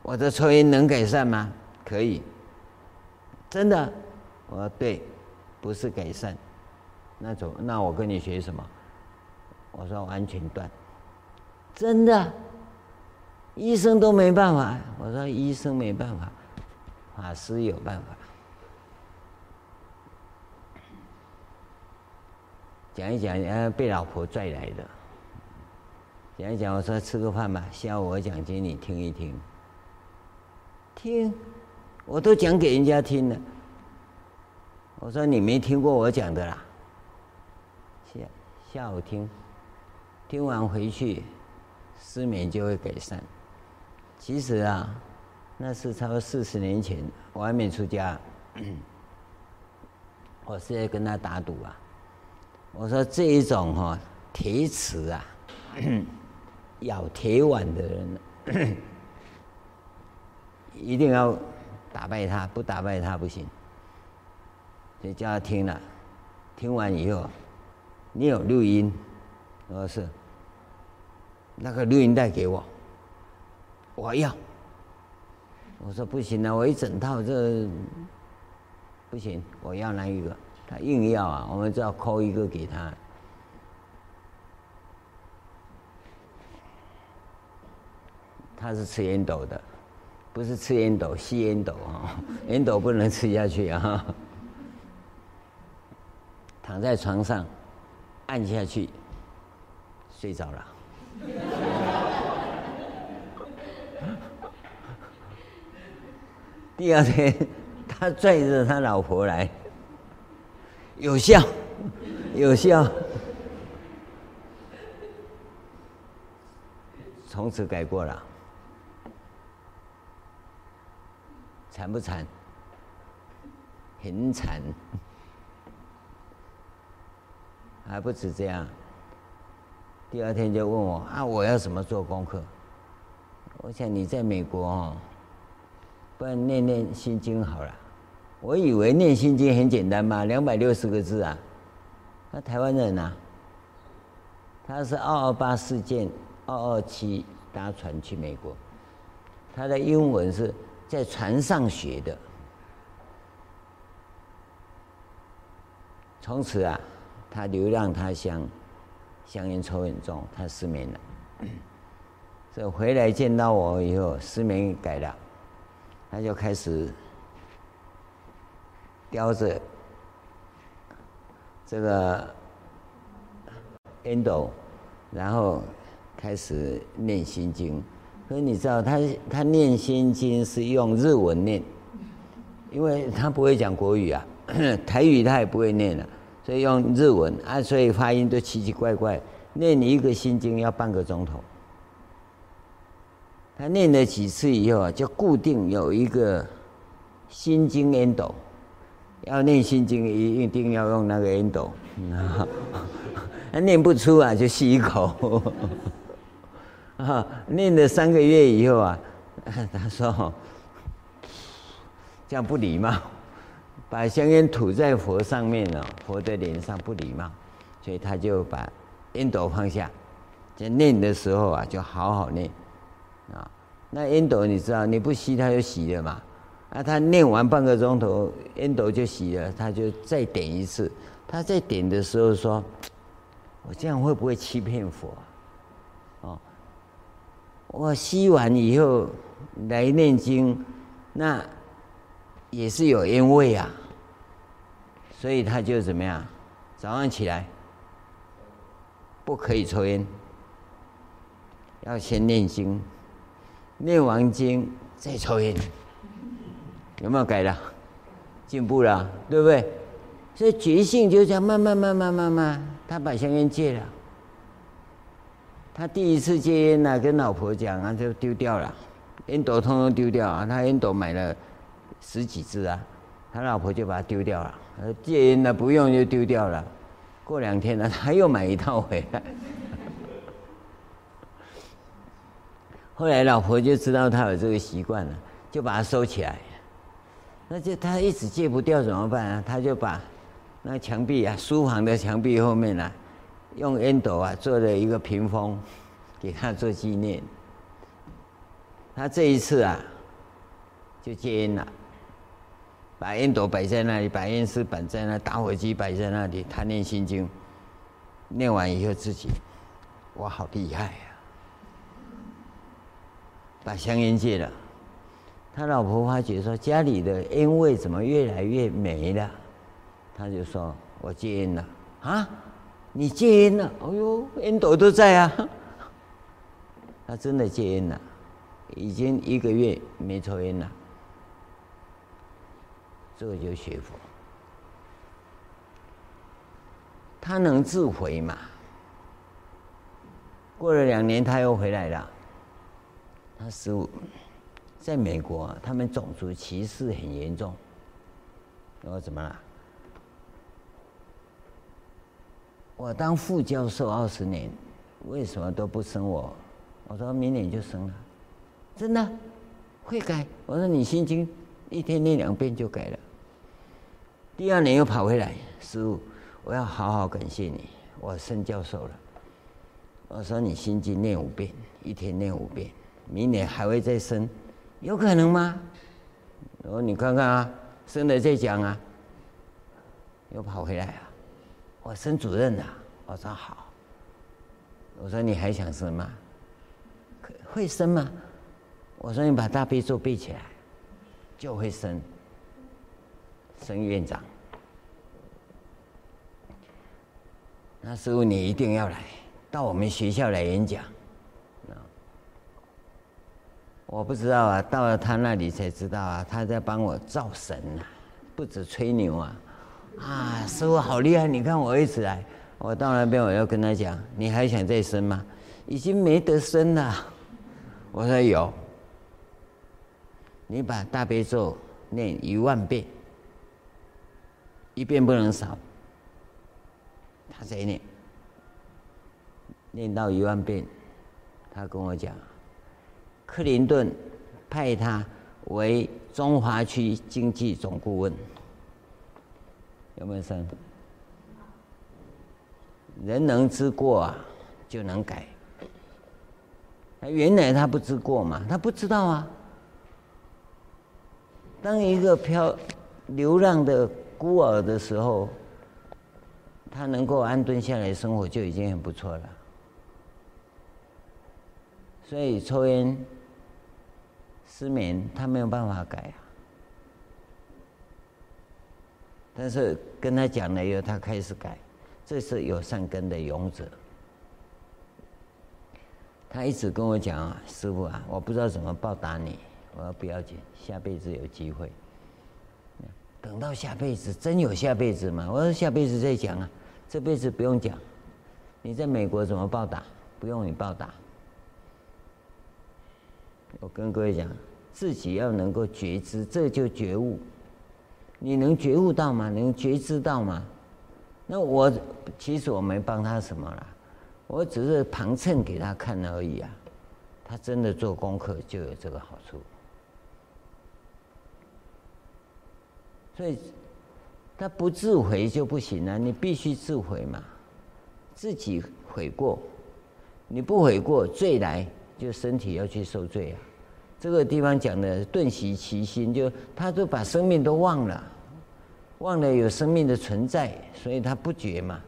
我的抽烟能改善吗？可以。真的，我说对，不是改善，那种那我跟你学什么？我说完全断，真的，医生都没办法。我说医生没办法，法师有办法。讲一讲，呃，被老婆拽来的。讲一讲，我说吃个饭吧，下午我讲经你听一听，听。我都讲给人家听了，我说你没听过我讲的啦。下下午听，听完回去，失眠就会改善。其实啊，那是差不多四十年前，我还没出家，我是在跟他打赌啊。我说这一种哈铁齿啊，咬铁碗的人，一定要。打败他，不打败他不行。就叫他听了，听完以后，你有录音？我说是。那个录音带给我，我要。我说不行了，我一整套这不行，我要那一个。他硬要啊，我们只要抠一个给他。他是吃烟斗的。不是吃烟斗，吸烟斗啊！烟斗不能吃下去啊！躺在床上，按下去，睡着了。第二天，他拽着他老婆来，有效，有效，从此改过了。惨不惨？很惨，还不止这样。第二天就问我啊，我要怎么做功课？我想你在美国哦，不然念念心经好了。我以为念心经很简单嘛，两百六十个字啊。他台湾人啊，他是二二八事件二二七搭船去美国，他的英文是。在船上学的，从此啊，他流浪他乡，香烟抽很重，他失眠了。这回来见到我以后，失眠改了，他就开始叼着这个烟斗，然后开始念心经。所以你知道他他念心经是用日文念，因为他不会讲国语啊，台语他也不会念了，所以用日文啊，所以发音都奇奇怪怪。念一个心经要半个钟头，他念了几次以后啊，就固定有一个心经烟斗，要念心经一一定要用那个烟斗，他 念不出啊，就吸一口。啊，念了三个月以后啊，他说：“这样不礼貌，把香烟吐在佛上面了，佛的脸上不礼貌，所以他就把烟斗放下，在念的时候啊，就好好念啊。那烟斗你知道，你不吸它就熄了嘛。啊，他念完半个钟头，烟斗就熄了，他就再点一次。他在点的时候说：‘我这样会不会欺骗佛啊？’哦，我吸完以后。”来念经，那也是有烟味啊，所以他就怎么样？早上起来不可以抽烟，要先念经，念完经再抽烟，有没有改了？进步了，对不对？所以觉性就这样慢慢慢慢慢慢，他把香烟戒了。他第一次戒烟呢，跟老婆讲啊，就丢掉了。烟斗通通丢掉啊！他烟斗买了十几支啊，他老婆就把它丢掉了。戒烟的不用就丢掉了。过两天呢，他又买一套回来。后来老婆就知道他有这个习惯了，就把它收起来。那就他一直戒不掉怎么办啊？他就把那墙壁啊，书房的墙壁后面啊，用烟斗啊做了一个屏风，给他做纪念。他这一次啊，就戒烟了，把烟斗摆在那里，把烟丝摆在那，打火机摆在那里，他念心经，念完以后自己，我好厉害呀，把香烟戒了。他老婆发觉说家里的烟味怎么越来越没了，他就说我戒烟了啊，你戒烟了？哎呦，烟斗都在啊，他真的戒烟了。已经一个月没抽烟了，这个就学佛。他能自回嘛？过了两年，他又回来了。他十五在美国，他们种族歧视很严重。我怎么了？我当副教授二十年，为什么都不生我？我说明年就生了。真的会改？我说你心经一天念两遍就改了。第二年又跑回来，师父，我要好好感谢你，我升教授了。我说你心经念五遍，一天念五遍，明年还会再升，有可能吗？我说你看看啊，升了再讲啊。又跑回来啊，我升主任了。我说好。我说你还想升吗？可会升吗？我说你把大悲咒背起来，就会升升院长。那时候你一定要来到我们学校来演讲。我不知道啊，到了他那里才知道啊，他在帮我造神啊，不止吹牛啊。啊，师傅好厉害！你看我一直来，我到那边我要跟他讲，你还想再生吗？已经没得生了。我说有。你把大悲咒念一万遍，一遍不能少。他在念，念到一万遍，他跟我讲，克林顿派他为中华区经济总顾问，有没有生？人能知过啊，就能改。原来他不知过嘛，他不知道啊。当一个漂流浪的孤儿的时候，他能够安顿下来生活就已经很不错了。所以抽烟、失眠，他没有办法改啊。但是跟他讲了以后，他开始改，这是有善根的勇者。他一直跟我讲啊，师父啊，我不知道怎么报答你。我说不要紧，下辈子有机会。等到下辈子，真有下辈子吗？我说下辈子再讲啊，这辈子不用讲。你在美国怎么报答？不用你报答。我跟各位讲，自己要能够觉知，这就觉悟。你能觉悟到吗？能觉知到吗？那我其实我没帮他什么啦，我只是旁衬给他看而已啊。他真的做功课就有这个好处。所以，他不自悔就不行了，你必须自悔嘛，自己悔过，你不悔过，罪来就身体要去受罪啊。这个地方讲的顿息其心，就他都把生命都忘了，忘了有生命的存在，所以他不觉嘛。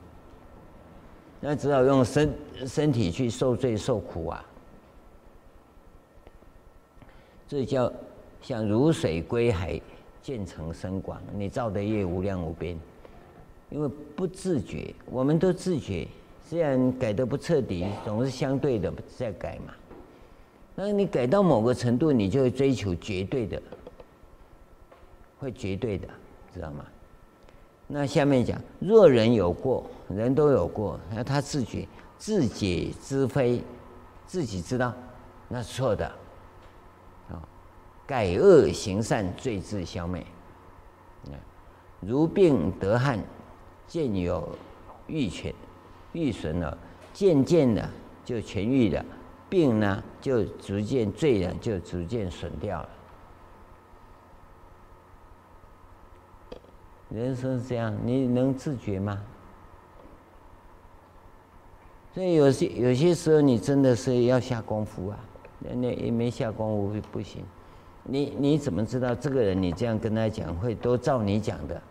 那只好用身身体去受罪受苦啊。这叫像如水归海。渐成深广，你造的业无量无边，因为不自觉，我们都自觉，虽然改得不彻底，总是相对的在改嘛。那你改到某个程度，你就会追求绝对的，会绝对的，知道吗？那下面讲，若人有过，人都有过，那他自觉自解知非，自己知道那是错的。改恶行善，罪自消灭。如病得汗，渐有愈全愈损了，渐渐的就痊愈了。病呢，就逐渐罪呢，就逐渐损掉了。人生是这样，你能自觉吗？所以有些有些时候，你真的是要下功夫啊！那也没下功夫不行。你你怎么知道这个人？你这样跟他讲，会都照你讲的？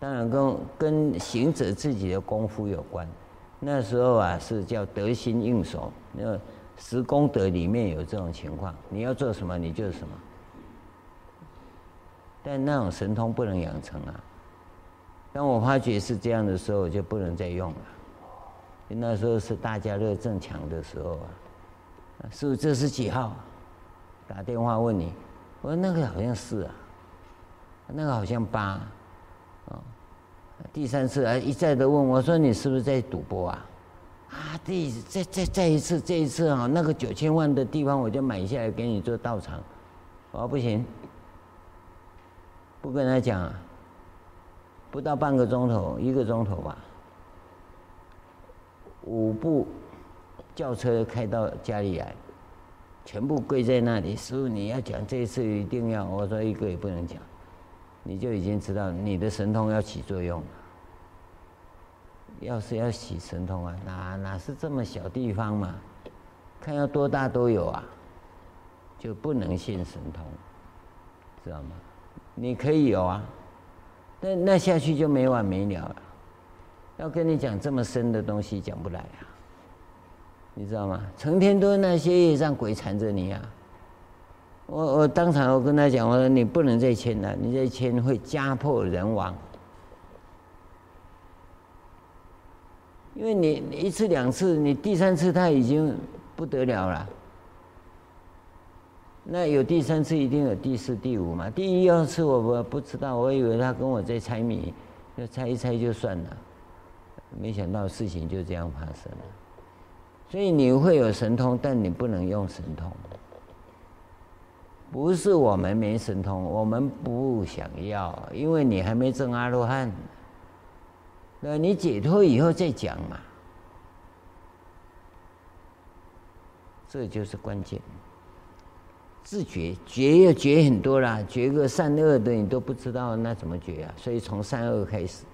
当然跟跟行者自己的功夫有关。那时候啊，是叫得心应手。那十功德里面有这种情况，你要做什么，你就是什么。但那种神通不能养成啊。当我发觉是这样的时候，我就不能再用了。那时候是大家乐正强的时候啊。师父，这是几号？打电话问你，我说那个好像是啊，那个好像八，第三次啊一再的问我说，你是不是在赌博啊？啊，第再再再一次这一次啊，那个九千万的地方我就买下来给你做道场，我说不行，不跟他讲啊，不到半个钟头一个钟头吧，五部轿车开到家里来。全部跪在那里，师傅你要讲这一次一定要，我说一个也不能讲，你就已经知道你的神通要起作用了。要是要起神通啊，哪哪是这么小地方嘛？看要多大都有啊，就不能现神通，知道吗？你可以有啊，但那下去就没完没了了。要跟你讲这么深的东西，讲不来啊。你知道吗？成天都那些业障鬼缠着你啊！我我当场我跟他讲，我说你不能再签了，你再签会家破人亡。因为你一次两次，你第三次他已经不得了了。那有第三次，一定有第四、第五嘛？第一二次我不不知道，我以为他跟我在猜谜，就猜一猜就算了。没想到事情就这样发生了。所以你会有神通，但你不能用神通。不是我们没神通，我们不想要，因为你还没证阿罗汉。那你解脱以后再讲嘛，这就是关键。自觉觉要觉很多啦，觉个善恶的你都不知道，那怎么觉啊？所以从善恶开始，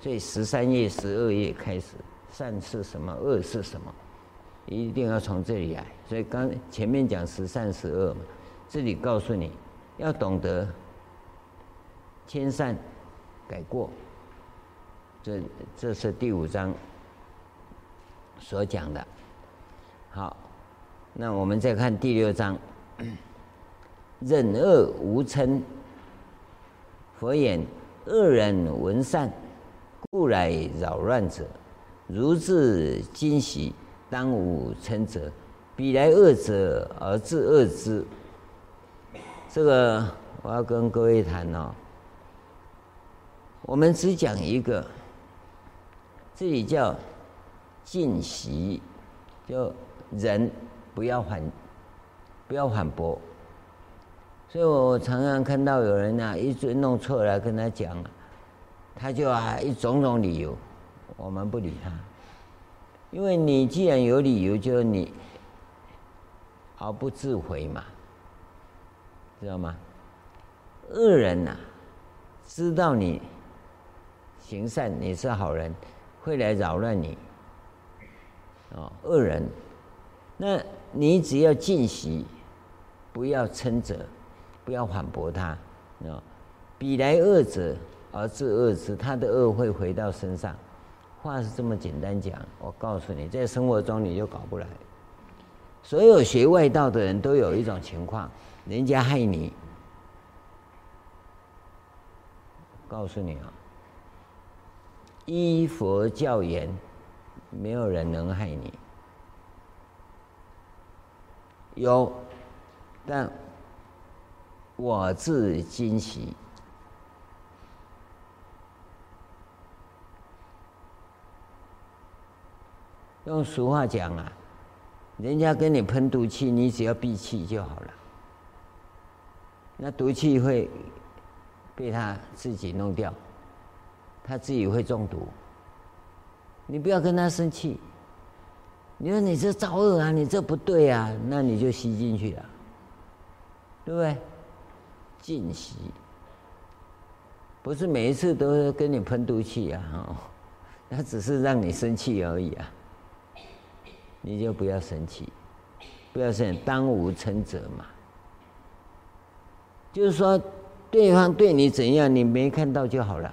所以十三业、十二业开始，善是什么，恶是什么？一定要从这里来，所以刚前面讲十善十恶嘛，这里告诉你要懂得迁善改过，这这是第五章所讲的。好，那我们再看第六章，忍恶无嗔。佛言：恶人闻善，故来扰乱者，如至今昔。当无嗔者，彼来恶者而自恶之。这个我要跟各位谈哦。我们只讲一个，这里叫尽习，就人不要反，不要反驳。所以我常常看到有人啊，一直弄错了跟他讲，他就啊一种种理由，我们不理他。因为你既然有理由，就你而不自悔嘛，知道吗？恶人呐、知道你行善，你是好人，会来扰乱你。哦，恶人，那你只要尽惜，不要称责，不要反驳他。啊，彼来恶者而自恶之，他的恶会回到身上。话是这么简单讲，我告诉你，在生活中你就搞不来。所有学外道的人都有一种情况，人家害你。告诉你啊，依佛教言，没有人能害你。有，但我自惊喜。用俗话讲啊，人家跟你喷毒气，你只要闭气就好了。那毒气会。被他自己弄掉，他自己会中毒。你不要跟他生气，你说你这造恶啊，你这不对啊，那你就吸进去了，对不对？尽吸，不是每一次都跟你喷毒气啊，哦，那只是让你生气而已啊。你就不要生气，不要生，当无称责嘛，就是说。对方对你怎样，你没看到就好了。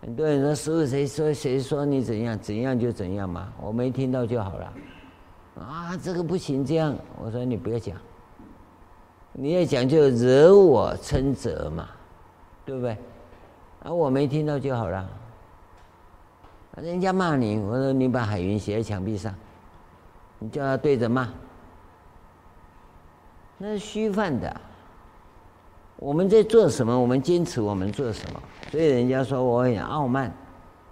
很多人说师父谁说谁说你怎样，怎样就怎样嘛，我没听到就好了。啊，这个不行，这样我说你不要讲，你要讲就惹我称责嘛，对不对？啊，我没听到就好了。人家骂你，我说你把海云写在墙壁上，你叫他对着骂，那是虚幻的。我们在做什么？我们坚持我们做什么？所以人家说我很傲慢，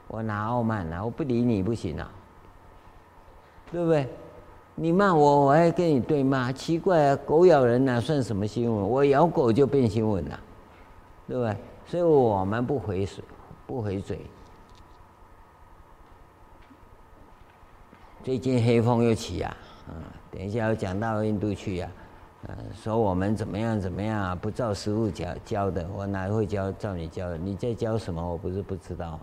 我哪傲慢啊？我不理你不行啊，对不对？你骂我，我还跟你对骂，奇怪啊！狗咬人哪算什么新闻？我咬狗就变新闻了，对不对？所以我们不回水，不回嘴。最近黑风又起啊，嗯，等一下要讲到印度去呀。嗯，说我们怎么样怎么样啊？不照师父教教的，我哪会教照你教的？你在教什么？我不是不知道啊，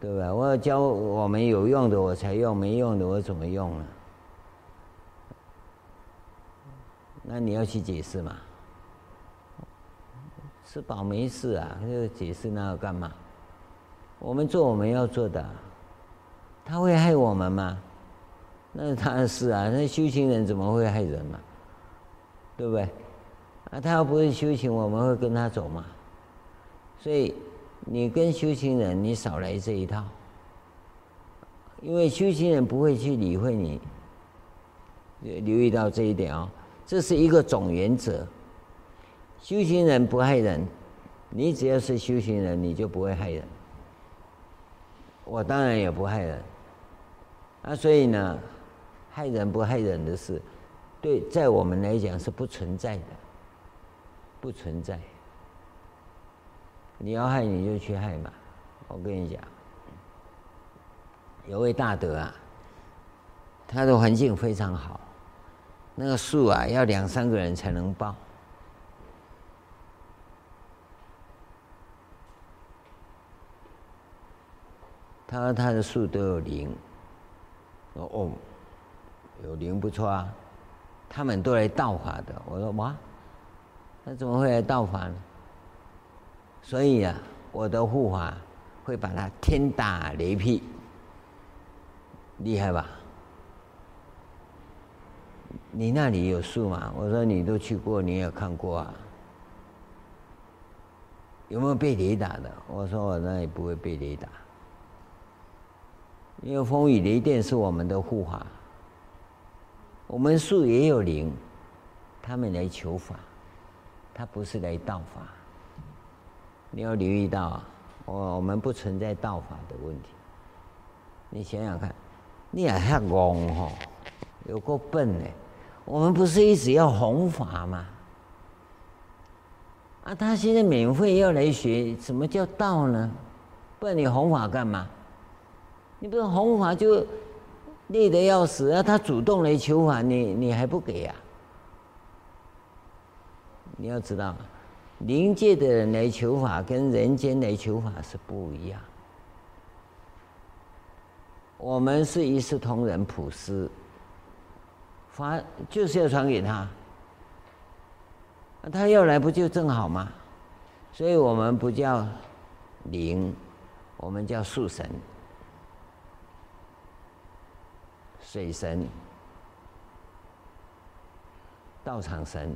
对吧？我要教我们有用的我才用，没用的我怎么用呢？那你要去解释嘛？吃饱没事啊，就解释那个干嘛？我们做我们要做的，他会害我们吗？那是他的事啊，那修行人怎么会害人嘛？对不对？啊，他要不会修行，我们会跟他走吗？所以你跟修行人，你少来这一套，因为修行人不会去理会你。留意到这一点哦，这是一个总原则。修行人不害人，你只要是修行人，你就不会害人。我当然也不害人。啊，所以呢，害人不害人的事。对，在我们来讲是不存在的，不存在。你要害你就去害嘛，我跟你讲，有位大德啊，他的环境非常好，那个树啊要两三个人才能抱。他说他的树都有灵，哦，有灵不错啊。他们都来道法的，我说哇，那怎么会来道法呢？所以啊，我的护法会把他天打雷劈，厉害吧？你那里有树吗？我说你都去过，你也看过啊，有没有被雷打的？我说我那里不会被雷打，因为风雨雷电是我们的护法。我们树也有灵，他们来求法，他不是来道法。你要留意到啊，我我们不存在道法的问题。你想想看，你也太戆吼，有够笨呢。我们不是一直要弘法吗？啊，他现在免费要来学，什么叫道呢？不然你弘法干嘛？你不是弘法就累得要死啊！他主动来求法，你你还不给呀、啊？你要知道，灵界的人来求法跟人间来求法是不一样。我们是一视同仁，普施，法就是要传给他。他要来不就正好吗？所以我们不叫灵，我们叫树神。水神、道场神、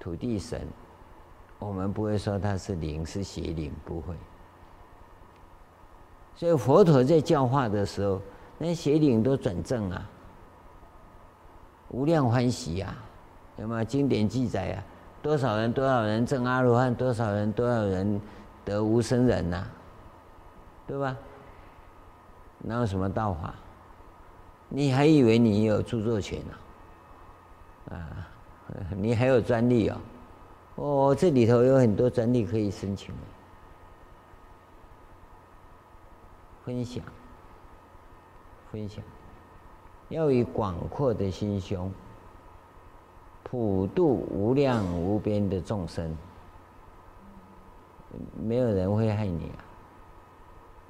土地神，我们不会说他是灵，是邪灵，不会。所以佛陀在教化的时候，那邪灵都转正啊，无量欢喜啊，有没有经典记载啊？多少人多少人证阿罗汉，多少人多少人得无生忍呐，对吧？哪有什么道法？你还以为你有著作权呢？啊，你还有专利哦？哦，这里头有很多专利可以申请。分享，分享，要以广阔的心胸，普度无量无边的众生。没有人会害你啊！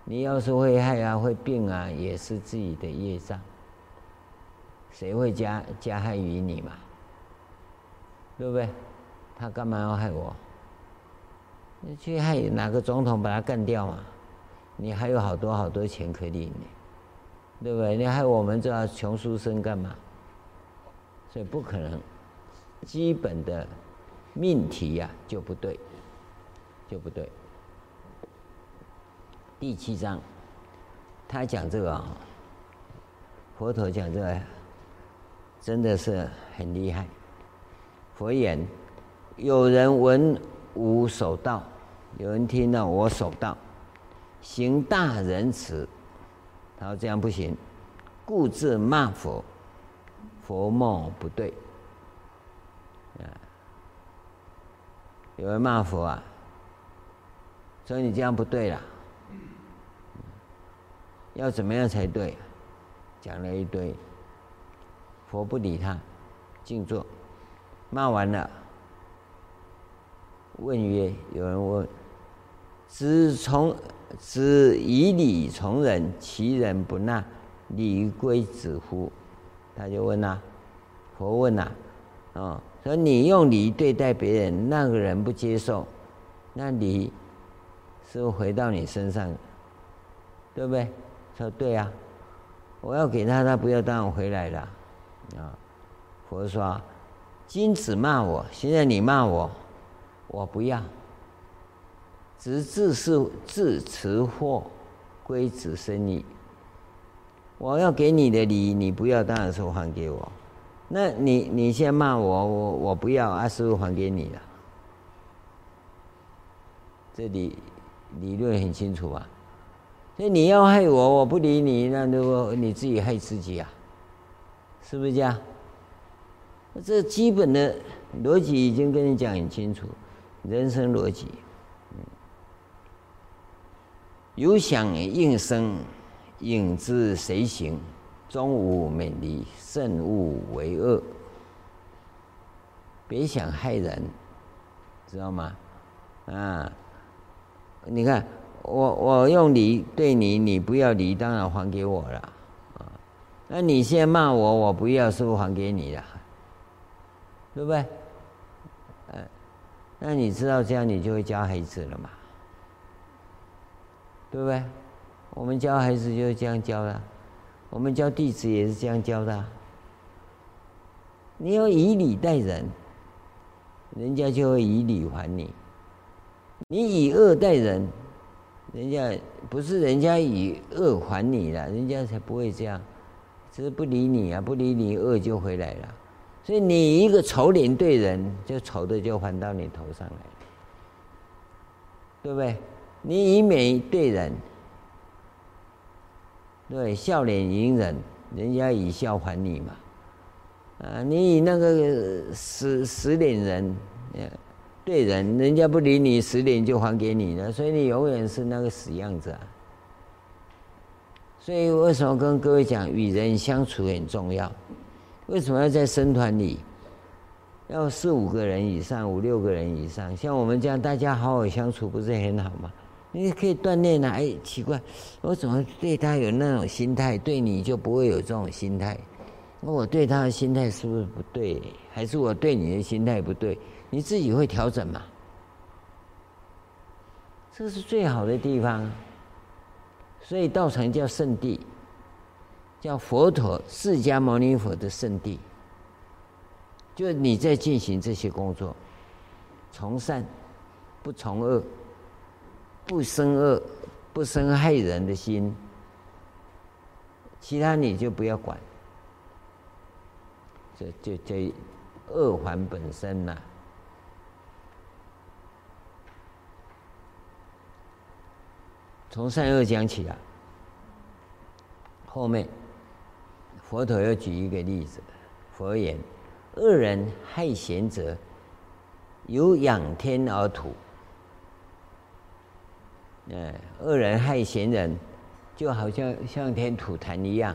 你要是会害啊，会病啊，也是自己的业障。谁会加加害于你嘛？对不对？他干嘛要害我？你去害哪个总统，把他干掉嘛？你还有好多好多钱可以领呢，对不对？你害我们这穷书生干嘛？所以不可能，基本的命题呀、就不对，就不对。第七章，他讲这个啊，佛陀讲这个。真的是很厉害。佛言：有人闻吾守道，有人听到我守道，行大仁慈，他说这样不行，故自骂佛，佛莫不对。有人骂佛啊，说你这样不对了，要怎么样才对？讲了一堆。佛不理他，静坐。骂完了，问曰：“有人问，子从子以礼从人，其人不纳，礼归子乎？”他就问呐，佛问呐，哦，说你用礼对待别人，那个人不接受，那礼是不是回到你身上？对不对？说对啊，我要给他，他不要，当然回来了。啊，佛说：“今子骂我，现在你骂我，我不要。只自是自持货，归子生矣。我要给你的礼，你不要，当然是还给我。那你你先骂我，我我不要，啊，是不是还给你了？这里理论很清楚啊。所以你要害我，我不理你，那如果你自己害自己啊。”是不是这样？这基本的逻辑已经跟你讲很清楚，人生逻辑。有想应生，应知随行，终无美离，慎勿为恶。别想害人，知道吗？啊，你看我我用礼对你，你不要礼，当然还给我了。那你先骂我，我不要，是不是还给你了？对不对？嗯，那你知道这样，你就会教孩子了嘛？对不对？我们教孩子就是这样教的，我们教弟子也是这样教的。你要以礼待人，人家就会以礼还你；你以恶待人，人家不是人家以恶还你了，人家才不会这样。只是不理你啊，不理你，恶就回来了。所以你一个丑脸对人，就丑的就还到你头上来，对不对？你以美对人，对，笑脸迎人，人家以笑还你嘛。啊，你以那个死死脸人，对人，人家不理你，死脸就还给你了。所以你永远是那个死样子啊。所以为什么跟各位讲与人相处很重要？为什么要在僧团里要四五个人以上、五六个人以上？像我们这样大家好好相处，不是很好吗？你可以锻炼啊！哎，奇怪，我怎么对他有那种心态，对你就不会有这种心态？那我对他的心态是不是不对？还是我对你的心态不对？你自己会调整嘛？这是最好的地方。所以道场叫圣地，叫佛陀释迦牟尼佛的圣地。就你在进行这些工作，从善不从恶，不生恶，不生害人的心，其他你就不要管。这就这恶还本身呐、从善恶讲起啊，后面佛陀又举一个例子，佛言：恶人害贤者，有仰天而土。哎，恶人害贤人，就好像向天吐痰一样，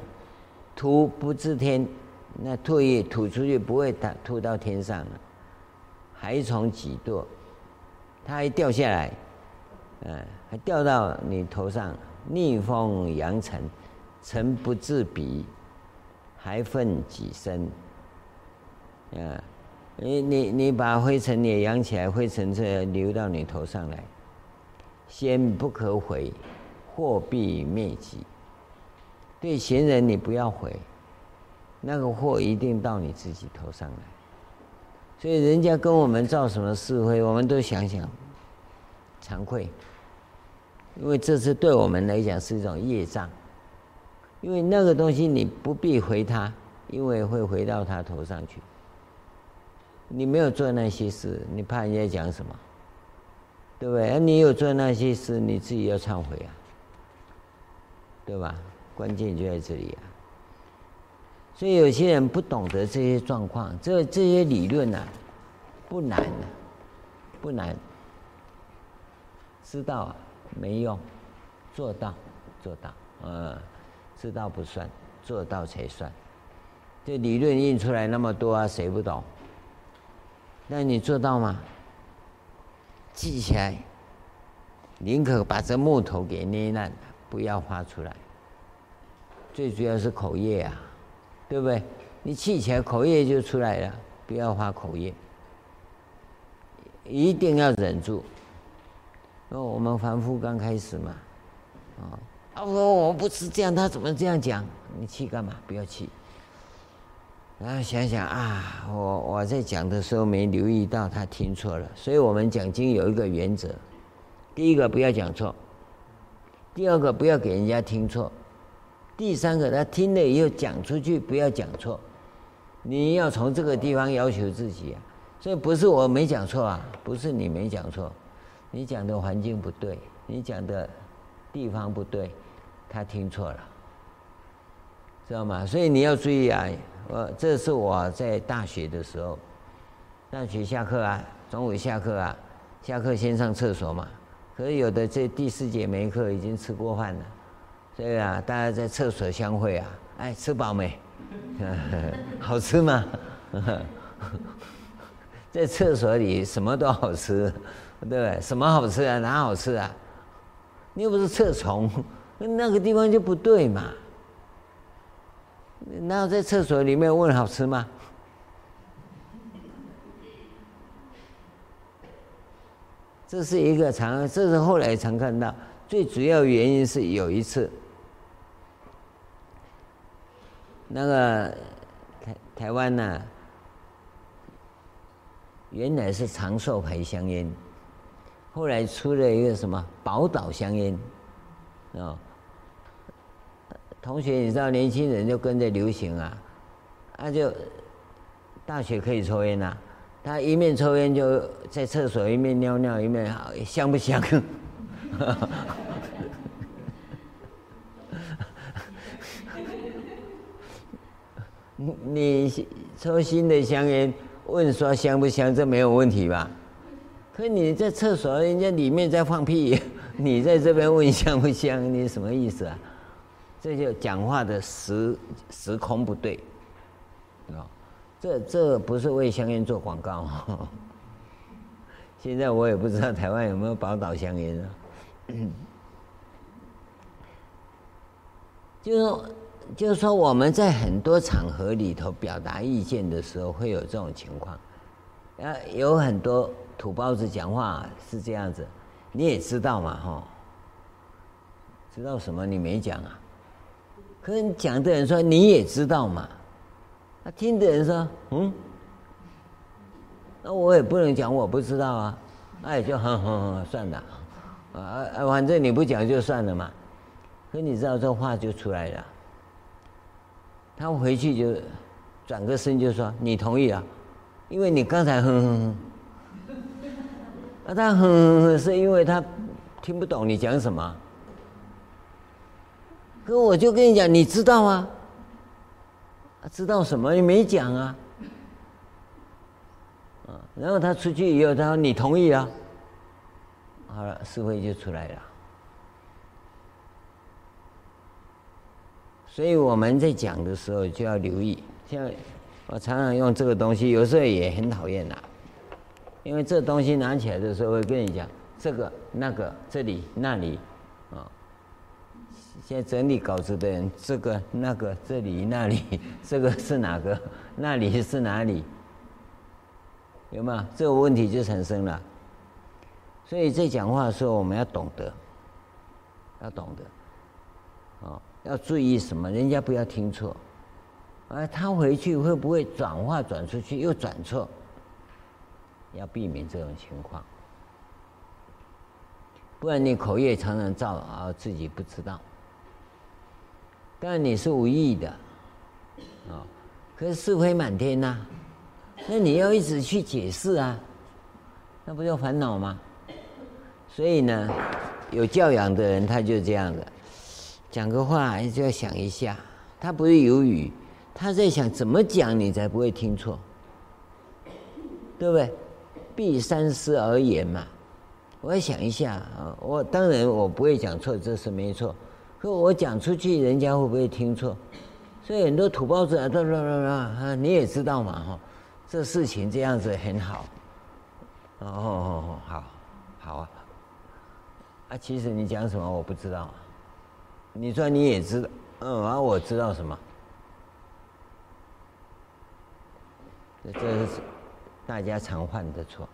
吐不至天，那唾液吐出去不会吐到天上了，还从几堕，它还掉下来。嗯，还掉到你头上，逆风扬尘，尘不至彼，还愤己身。啊，你你你把灰尘也扬起来，灰尘这流到你头上来，先不可毁，祸必灭己。对贤人你不要毁，那个祸一定到你自己头上来。所以人家跟我们造什么是非，我们都想想。惭愧，因为这是对我们来讲是一种业障，因为那个东西你不必回他，因为会回到他头上去。你没有做那些事，你怕人家讲什么？对不对？你有做那些事，你自己要忏悔啊，对吧？关键就在这里啊。所以有些人不懂得这些状况，这这些理论啊，不难的，不难。知道啊没用，做到做到，嗯，知道不算，做到才算。这理论印出来那么多啊，谁不懂？那你做到吗？记起来，宁可把这木头给捏烂，不要发出来。最主要是口业啊，对不对？你气起来口业就出来了，不要发口业，一定要忍住。哦，我们凡夫刚开始嘛，啊，他说我不是这样，他怎么这样讲？你气干嘛？不要气。然后想想啊，我我在讲的时候没留意到他听错了，所以我们讲经有一个原则：第一个不要讲错，第二个不要给人家听错，第三个他听了以后讲出去不要讲错。你要从这个地方要求自己啊，所以不是我没讲错啊，不是你没讲错。你讲的环境不对，你讲的地方不对，他听错了，知道吗？所以你要注意啊！我这是我在大学的时候，大学下课啊，中午下课啊，下课先上厕所嘛。可是有的这第四节没课，已经吃过饭了，所以啊，大家在厕所相会啊，哎，吃饱没？好吃吗？在厕所里什么都好吃。对不对？什么好吃啊？哪好吃啊？你又不是厕虫，那个地方就不对嘛。哪有在厕所里面问好吃吗？这是一个常，这是后来常看到。最主要原因是有一次，那个台台湾呢、原来是长寿牌香烟。后来出了一个什么宝岛香烟，啊，同学，你知道年轻人就跟着流行啊，他就大学可以抽烟呐，他一面抽烟就在厕所一面尿尿一面好香不香？你抽新的香烟问说香不香，这没有问题吧？可你在厕所，人家里面在放屁，你在这边问香不香？你什么意思啊？这就讲话的时时空不对，啊，这这不是为香烟做广告。现在我也不知道台湾有没有宝岛香烟啊。就是，就是说我们在很多场合里头表达意见的时候，会有这种情况。啊，有很多土包子讲话是这样子，你也知道嘛，哈。知道什么？你没讲啊？可是讲的人说你也知道嘛？他听的人说，嗯，那我也不能讲我不知道啊，那也就哼哼哼算了，啊啊，反正你不讲就算了嘛。可你知道这话就出来了，他回去就转个身就说你同意啊，因为你刚才哼哼哼，啊他哼哼哼是因为他听不懂你讲什么，可我就跟你讲，你知道啊，知道什么？你没讲啊，然后他出去以后他说你同意啊，好了，社会就出来了。所以我们在讲的时候就要留意，像我常常用这个东西，有时候也很讨厌呐，因为这东西拿起来的时候会跟你讲这个、那个、这里、那里，啊，现在整理稿子的人，这个、那个、这里、那里，这个是哪个？那里是哪里？有没有？这个问题就产生了。所以在讲话的时候，我们要懂得，要懂得，啊。要注意什么？人家不要听错，啊，他回去会不会转话转出去又转错？要避免这种情况，不然你口业常常造而自己不知道。但你是无意的，啊，可是是非满天呐，那你要一直去解释啊，那不就烦恼吗？所以呢，有教养的人他就这样的。讲个话就要想一下，他不是犹豫，他在想怎么讲你才不会听错，对不对？必三思而言嘛。我要想一下啊，我当然我不会讲错，这是没错。可我讲出去，人家会不会听错？所以很多土包子啊，啦啦啦啊，你也知道嘛哈，这事情这样子很好。哦哦哦，好，好啊。啊，其实你讲什么我不知道。你说你也知道，嗯，啊，我知道什么？这是大家常犯的错，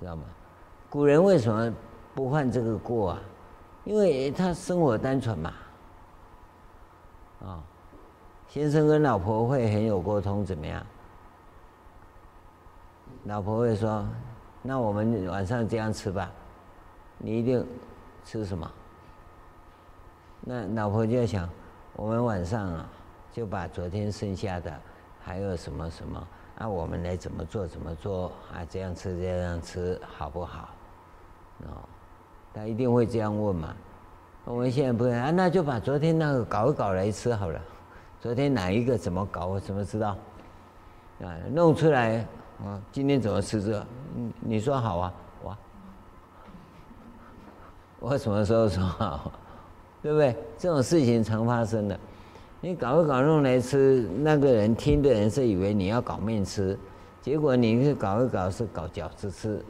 知道吗？古人为什么不犯这个过啊？因为他生活单纯嘛。啊，先生跟老婆会很有沟通，怎么样？老婆会说：“那我们晚上这样吃吧。”你一定吃什么？那老婆就想，我们晚上啊，就把昨天剩下的还有什么什么啊，我们来怎么做怎么做啊？这样吃这样吃好不好？哦，他一定会这样问嘛。我们现在不会啊，那就把昨天那个搞一搞来吃好了。昨天哪一个怎么搞，我怎么知道？啊，弄出来啊，今天怎么吃这？你你说好啊？我什么时候说好？对不对？这种事情常发生的。你搞一搞弄来吃，那个人听的人是以为你要搞面吃，结果你是搞一搞是搞饺子吃。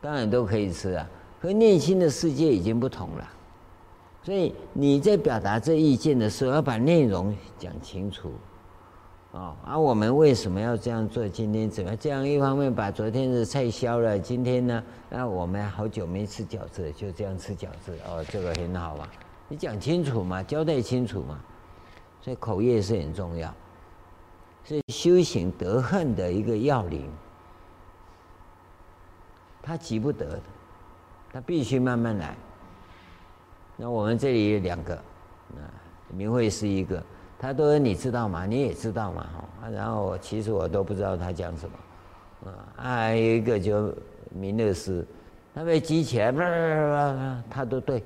当然都可以吃啊，和内心的世界已经不同了。所以你在表达这意见的时候，要把内容讲清楚。哦，而、啊、我们为什么要这样做？今天怎么这样？一方面把昨天的菜消了，今天呢？那我们好久没吃饺子，就这样吃饺子。哦，这个很好嘛，你讲清楚嘛，交代清楚嘛。所以口业是很重要，是修行得恨的一个要领。他急不得的，他必须慢慢来。那我们这里有两个，啊，明慧是一个。他都你知道吗？你也知道嘛？哈，然后其实我都不知道他讲什么，啊，还有一个就弥勒师，他被激起来，他都对，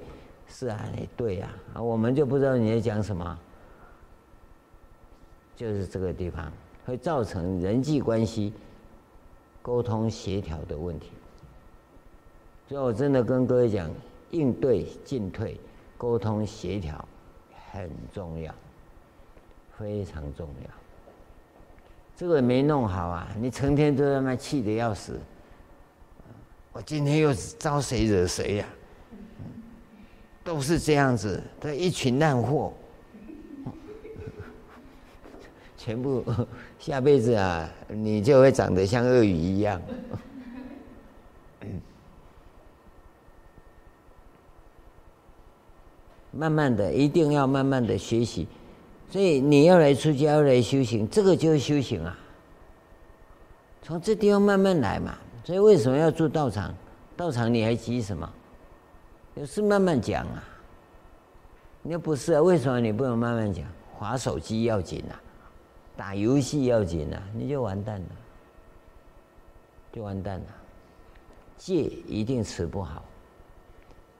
是啊，你对呀，啊，我们就不知道你在讲什么，就是这个地方会造成人际关系沟通协调的问题。所以我真的跟各位讲，应对进退、沟通协调很重要，非常重要。这个没弄好啊，你成天都在那气得要死。我今天又招谁惹谁呀？都是这样子，都一群烂货。全部 下辈子啊，你就会长得像鳄鱼一样。慢慢的，一定要慢慢的学习。所以你要来出家，要来修行，这个就是修行啊。从这地方慢慢来嘛。所以为什么要住道场？道场你还急什么？有事慢慢讲啊。你又不是啊？为什么你不能慢慢讲？划手机要紧啊。打游戏要紧啊，你就完蛋了，就完蛋了。戒一定持不好，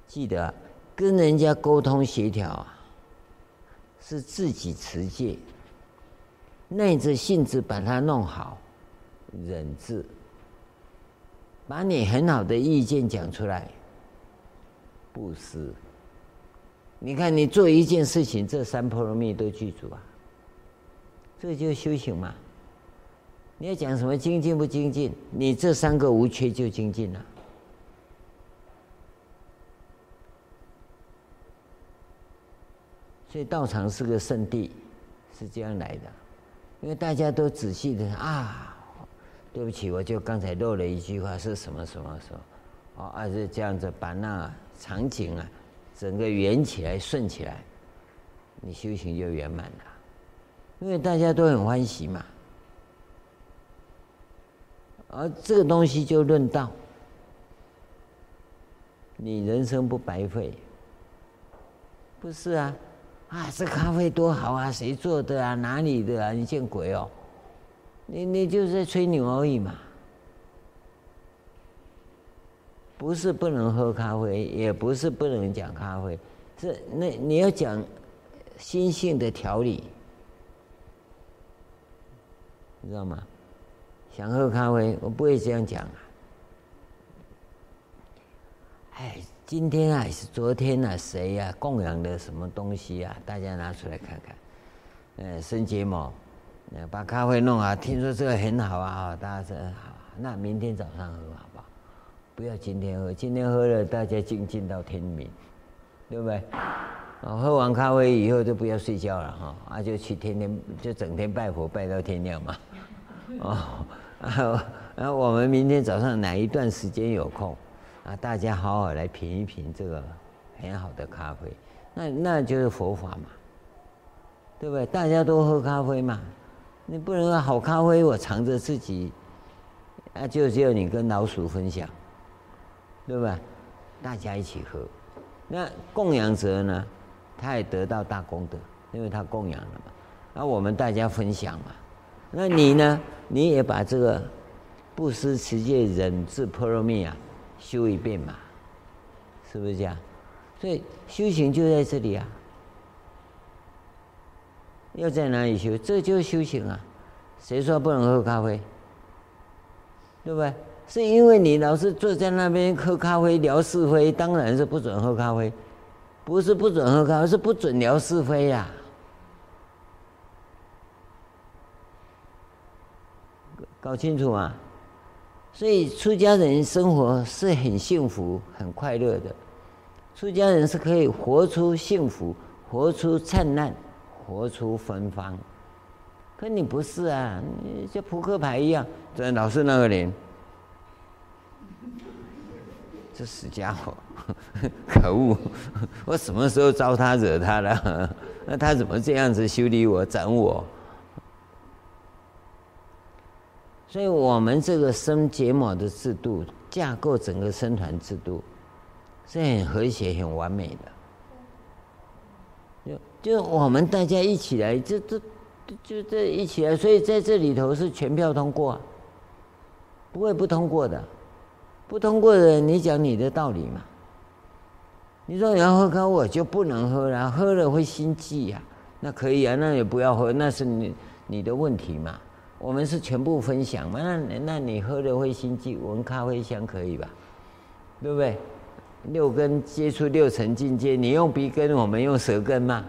记得跟人家沟通协调啊，是自己持戒，耐着性子把它弄好，忍字，把你很好的意见讲出来，布施。你看你做一件事情，这三波罗蜜都具足啊。这就是修行嘛！你要讲什么精进不精进？你这三个无缺就精进了。所以道场是个圣地，是这样来的。因为大家都仔细的啊，对不起，我就刚才漏了一句话，是什么什么什么？哦，啊是这样子把那场景啊，整个圆起来、顺起来，你修行就圆满了。因为大家都很欢喜嘛，而这个东西就论道，你人生不白费，不是啊？啊，这咖啡多好啊，谁做的啊？哪里的啊？你见鬼哦！你你就是在吹牛而已嘛，不是不能喝咖啡，也不是不能讲咖啡，是那你要讲心性的调理。你知道吗？想喝咖啡，我不会这样讲啊。哎，今天啊，是昨天啊，谁呀、供养的什么东西啊？大家拿出来看看。呃，生睫毛，把咖啡弄好，听说这个很好啊，大家说好，那明天早上喝好不？要今天喝，今天喝了大家静静到天明，对不对？啊喝完咖啡以后就不要睡觉了哈，啊，就去天天就整天拜佛拜到天亮嘛。哦，然后然后我们明天早上哪一段时间有空啊？大家好好来品一品这个很好的咖啡，那那就是佛法嘛，对不对？大家都喝咖啡嘛，你不能说好咖啡我藏着自己，啊，就只有你跟老鼠分享，对吧？大家一起喝，那供养者呢，他也得到大功德，因为他供养了嘛，那我们大家分享嘛。那你呢？你也把这个布施、持戒、忍、智、波罗蜜啊修一遍嘛，是不是这样？所以修行就在这里啊。要在哪里修？这就是修行啊。谁说不能喝咖啡？对不对？是因为你老是坐在那边喝咖啡聊是非，当然是不准喝咖啡。不是不准喝咖啡，是不准聊是非呀、搞清楚啊？所以出家人生活是很幸福、很快乐的。出家人是可以活出幸福、活出灿烂、活出芬芳。可你不是啊，你像扑克牌一样，这老是那个脸，这死家伙，可恶！我什么时候招他惹他了？那他怎么这样子修理我、整我？所以我们这个生睫毛的制度架构，整个生团制度是很和谐、很完美的。就就我们大家一起来，就这就这一起来，所以在这里头是全票通过，不会不通过的。不通过的，你讲你的道理嘛。你说你要喝咖啡，我就不能喝了，喝了会心悸呀。那可以啊，那也不要喝，那是你你的问题嘛。我们是全部分享嘛？那那你喝了会心悸，闻咖啡香可以吧？对不对？六根接触六层境界，你用鼻根，我们用舌根嘛，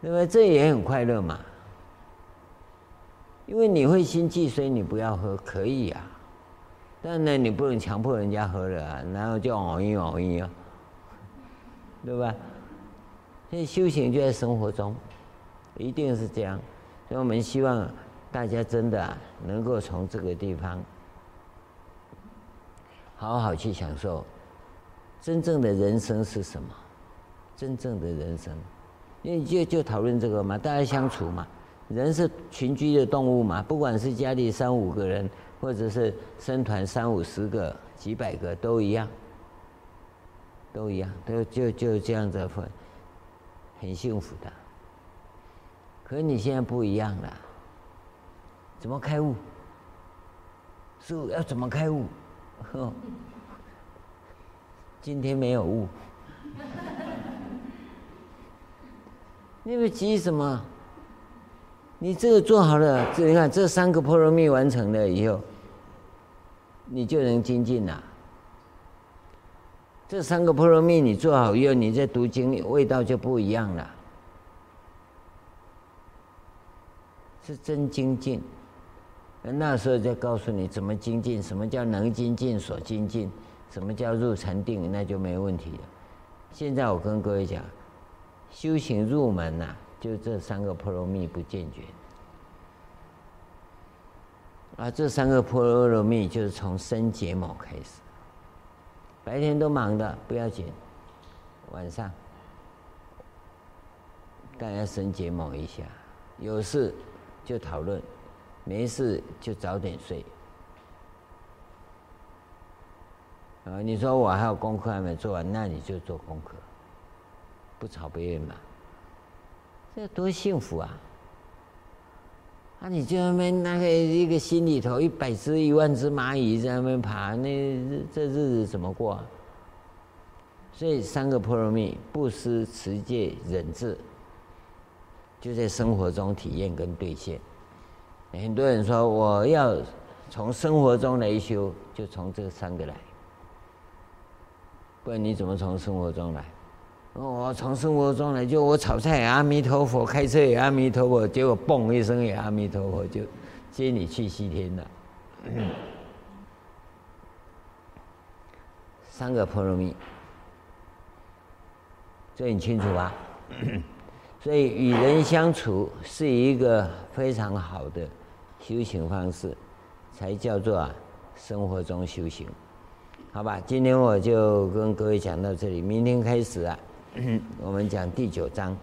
对不对？这也很快乐嘛。因为你会心悸，所以你不要喝，可以啊。但呢，你不能强迫人家喝了啊，然后就熬一熬一啊，对吧？所以修行就在生活中，一定是这样。所以我们希望大家真的，能够从这个地方好好去享受真正的人生是什么？真正的人生，因为就就讨论这个嘛，大家相处嘛。人是群居的动物嘛，不管是家里三五个人，或者是生团三五十个、几百个，都一样，都一样，都就就这样子分，很幸福的。可你现在不一样了，怎么开悟？师父要怎么开悟？今天没有悟，你们急什么？你这个做好了，这你看这三个波罗蜜完成了以后，你就能精进了。这三个波罗蜜你做好以后，你再读经味道就不一样了，是真精进。那时候再告诉你怎么精进，什么叫能精进所精进，什么叫入禅定，那就没问题了。现在我跟各位讲，修行入门呐、就这三个波罗蜜不间绝，啊，这三个波罗蜜就是从生结某开始，白天都忙的不要紧，晚上大家生结某一下，有事就讨论，没事就早点睡。啊，你说我还有功课还没做完，那你就做功课，不吵别人嘛。这多幸福啊！啊，你就那边那个一个心里头一百只、一万只蚂蚁在那边爬，那这日子怎么过啊？所以三个波罗蜜：布施、持戒、忍智，就在生活中体验跟兑现。很多人说我要从生活中来修，就从这三个来，不然你怎么从生活中来？我从生活中来，就我炒菜也阿弥陀佛，开车也阿弥陀佛，结果嘣一声也阿弥陀佛，就接你去西天了。三个波罗蜜，这很清楚吧？所以与人相处是一个非常好的修行方式，才叫做啊生活中修行。好吧，今天我就跟各位讲到这里，明天开始啊。我们讲第九章。